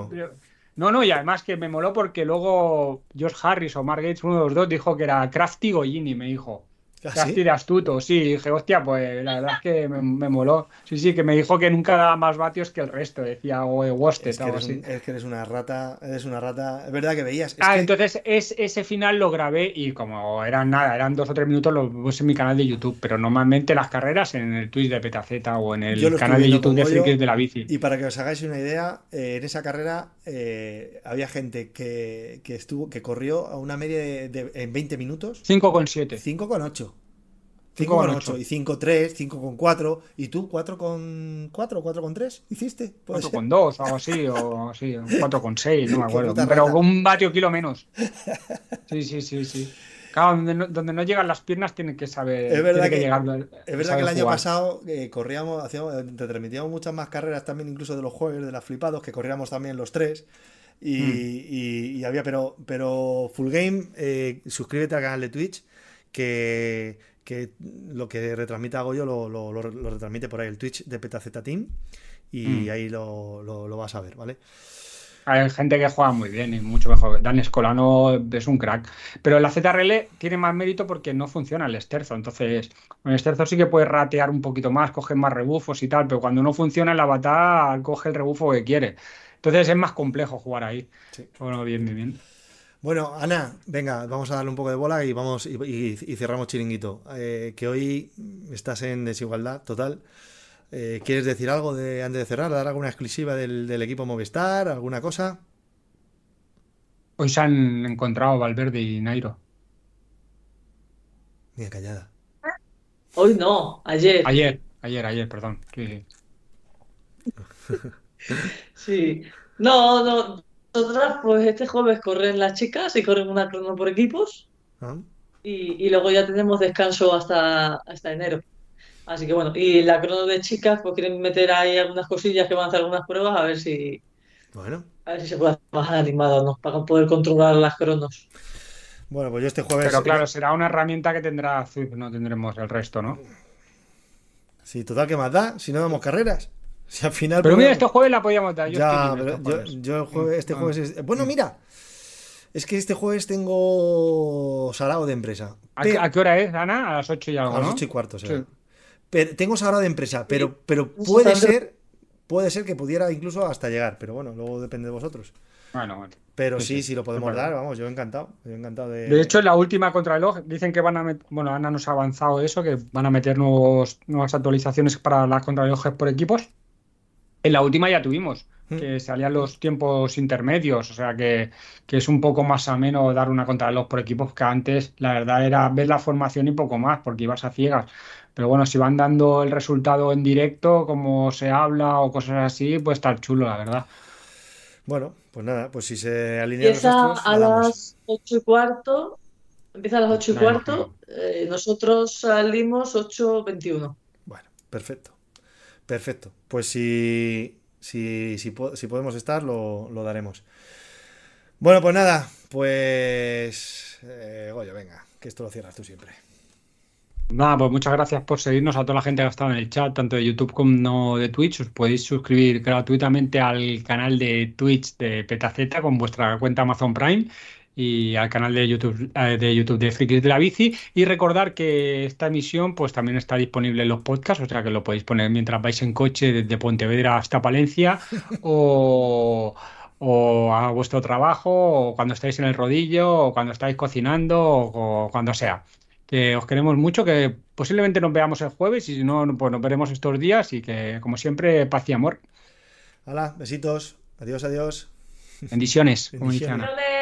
no, no, y además que me moló porque luego Josh Harris o Mark Gates, uno de los dos, dijo que era Crafty Goyini, me dijo. ¿Ah, así de astuto, sí. Dije, hostia, pues la verdad es que me, moló. Sí, sí, que me dijo que nunca daba más vatios que el resto. Decía, o Wosted, es que algo así. es que eres una rata, eres una rata. Es verdad que veías. ah, que... entonces es, ese final lo grabé y como eran nada, eran dos o tres minutos, lo puse en mi canal de YouTube. Pero normalmente las carreras en el Twitch de Petaceta o en el canal de YouTube de Frikis de la Bici. Y para que os hagáis una idea, eh, en esa carrera eh, había gente que, que, estuvo, que corrió a una media de, de en 20 minutos. 5,7. 5,8. 5,8 y 5,3, 5,4 y tú 4,4 o 4,3 hiciste. 4,2 o algo así, o así, 4,6, no me acuerdo. Pero con un vatio kilo menos. Sí, sí, sí, sí. Claro, donde no, donde no, llegan las piernas tiene que saber. Es verdad que, que, llegar, es verdad que el año pasado eh, corríamos, hacíamos, te transmitíamos muchas más carreras también, incluso de los jueves, de las flipados, que corríamos también los tres. Y, mm. y, y había, pero, pero Full Game, eh, suscríbete al canal de Twitch, que que lo que retransmite hago yo lo, lo, lo, lo, retransmite por ahí el Twitch de Petaceta Team y mm. ahí lo, vas a ver, ¿vale? Hay gente que juega muy bien y mucho mejor. Dan Escolano es un crack. Pero la ZRL tiene más mérito porque no funciona el esterzo. Entonces, con el esterzo sí que puedes ratear un poquito más, coger más rebufos y tal, pero cuando no funciona el avatar, coge el rebufo que quiere. Entonces es más complejo jugar ahí. Sí. Bueno, bien, bien, bien. Bueno, Ana, venga, vamos a darle un poco de bola y vamos y, y, y cerramos chiringuito. Eh, que hoy estás en desigualdad total. Eh, ¿Quieres decir algo de antes de cerrar? ¿Dar alguna exclusiva del, del, equipo Movistar? ¿Alguna cosa? Hoy se han encontrado Valverde y Nairo. Mira, callada. Hoy no, ayer. Ayer, ayer, ayer, perdón. Sí. sí. No, no, nosotras, pues este jueves corren las chicas y corren una crono por equipos. ¿Ah? Y, y, luego ya tenemos descanso hasta, hasta enero. Así que bueno, y la crono de chicas, pues quieren meter ahí algunas cosillas que van a hacer algunas pruebas a ver si. Bueno. A ver si se puede hacer más animado, ¿no? Para poder controlar las cronos. Bueno, pues yo este jueves. Pero claro, será una herramienta que tendrá Zwift, no tendremos el resto, ¿no? Sí, total, que más da? Si no damos carreras. Si al final pero mira, este jueves la podíamos dar. Yo ya, pero yo, yo, jueves, este jueves es... Bueno, mira. Es que este jueves tengo salado de empresa. ¿A, pero... ¿A, qué hora es, Ana? A las 8 y algo, A las 8 y cuarto, será. Sí. Pero, tengo salado de empresa, pero, pero puede ser puede ser que pudiera incluso hasta llegar, pero bueno, luego depende de vosotros. Bueno, bueno. Pero sí, sí, sí lo podemos dar, vamos, yo encantado. Yo encantado de... de hecho, en la última contrarreloj dicen que van a meter, bueno, Ana nos ha avanzado eso, que van a meter nuevos, nuevas actualizaciones para las contrarrelojes por equipos. En la última ya tuvimos, mm. que salían los tiempos intermedios, o sea que, que, es un poco más ameno dar una contrarreloj por equipos que antes, la verdad era ver la formación y poco más, porque ibas a ciegas. Pero bueno, si van dando el resultado en directo, como se habla o cosas así, pues estar chulo, la verdad. Bueno, pues nada, pues si se alinean Empieza los a las ocho y cuarto, empieza a las ocho y cuarto, eh, nosotros salimos 8.21. Bueno, perfecto. Perfecto. Pues si, si, si, podemos estar, lo, lo, daremos. Bueno, pues nada, pues... Eh, Goyo, venga, que esto lo cierras tú siempre. Nada, pues muchas gracias por seguirnos a toda la gente que ha estado en el chat, tanto de YouTube como de Twitch. Os podéis suscribir gratuitamente al canal de Twitch de Petaceta con vuestra cuenta Amazon Prime y al canal de YouTube eh, de YouTube de Frikis de la Bici y recordar que esta emisión pues también está disponible en los podcasts, o sea que lo podéis poner mientras vais en coche desde Pontevedra hasta Palencia o, o a vuestro trabajo o cuando estáis en el rodillo o cuando estáis cocinando o, o cuando sea. Que os queremos mucho, que posiblemente nos veamos el jueves y si no, pues nos veremos estos días y que como siempre, paz y amor. Hola, besitos. Adiós, adiós. Bendiciones. Bendiciones. Como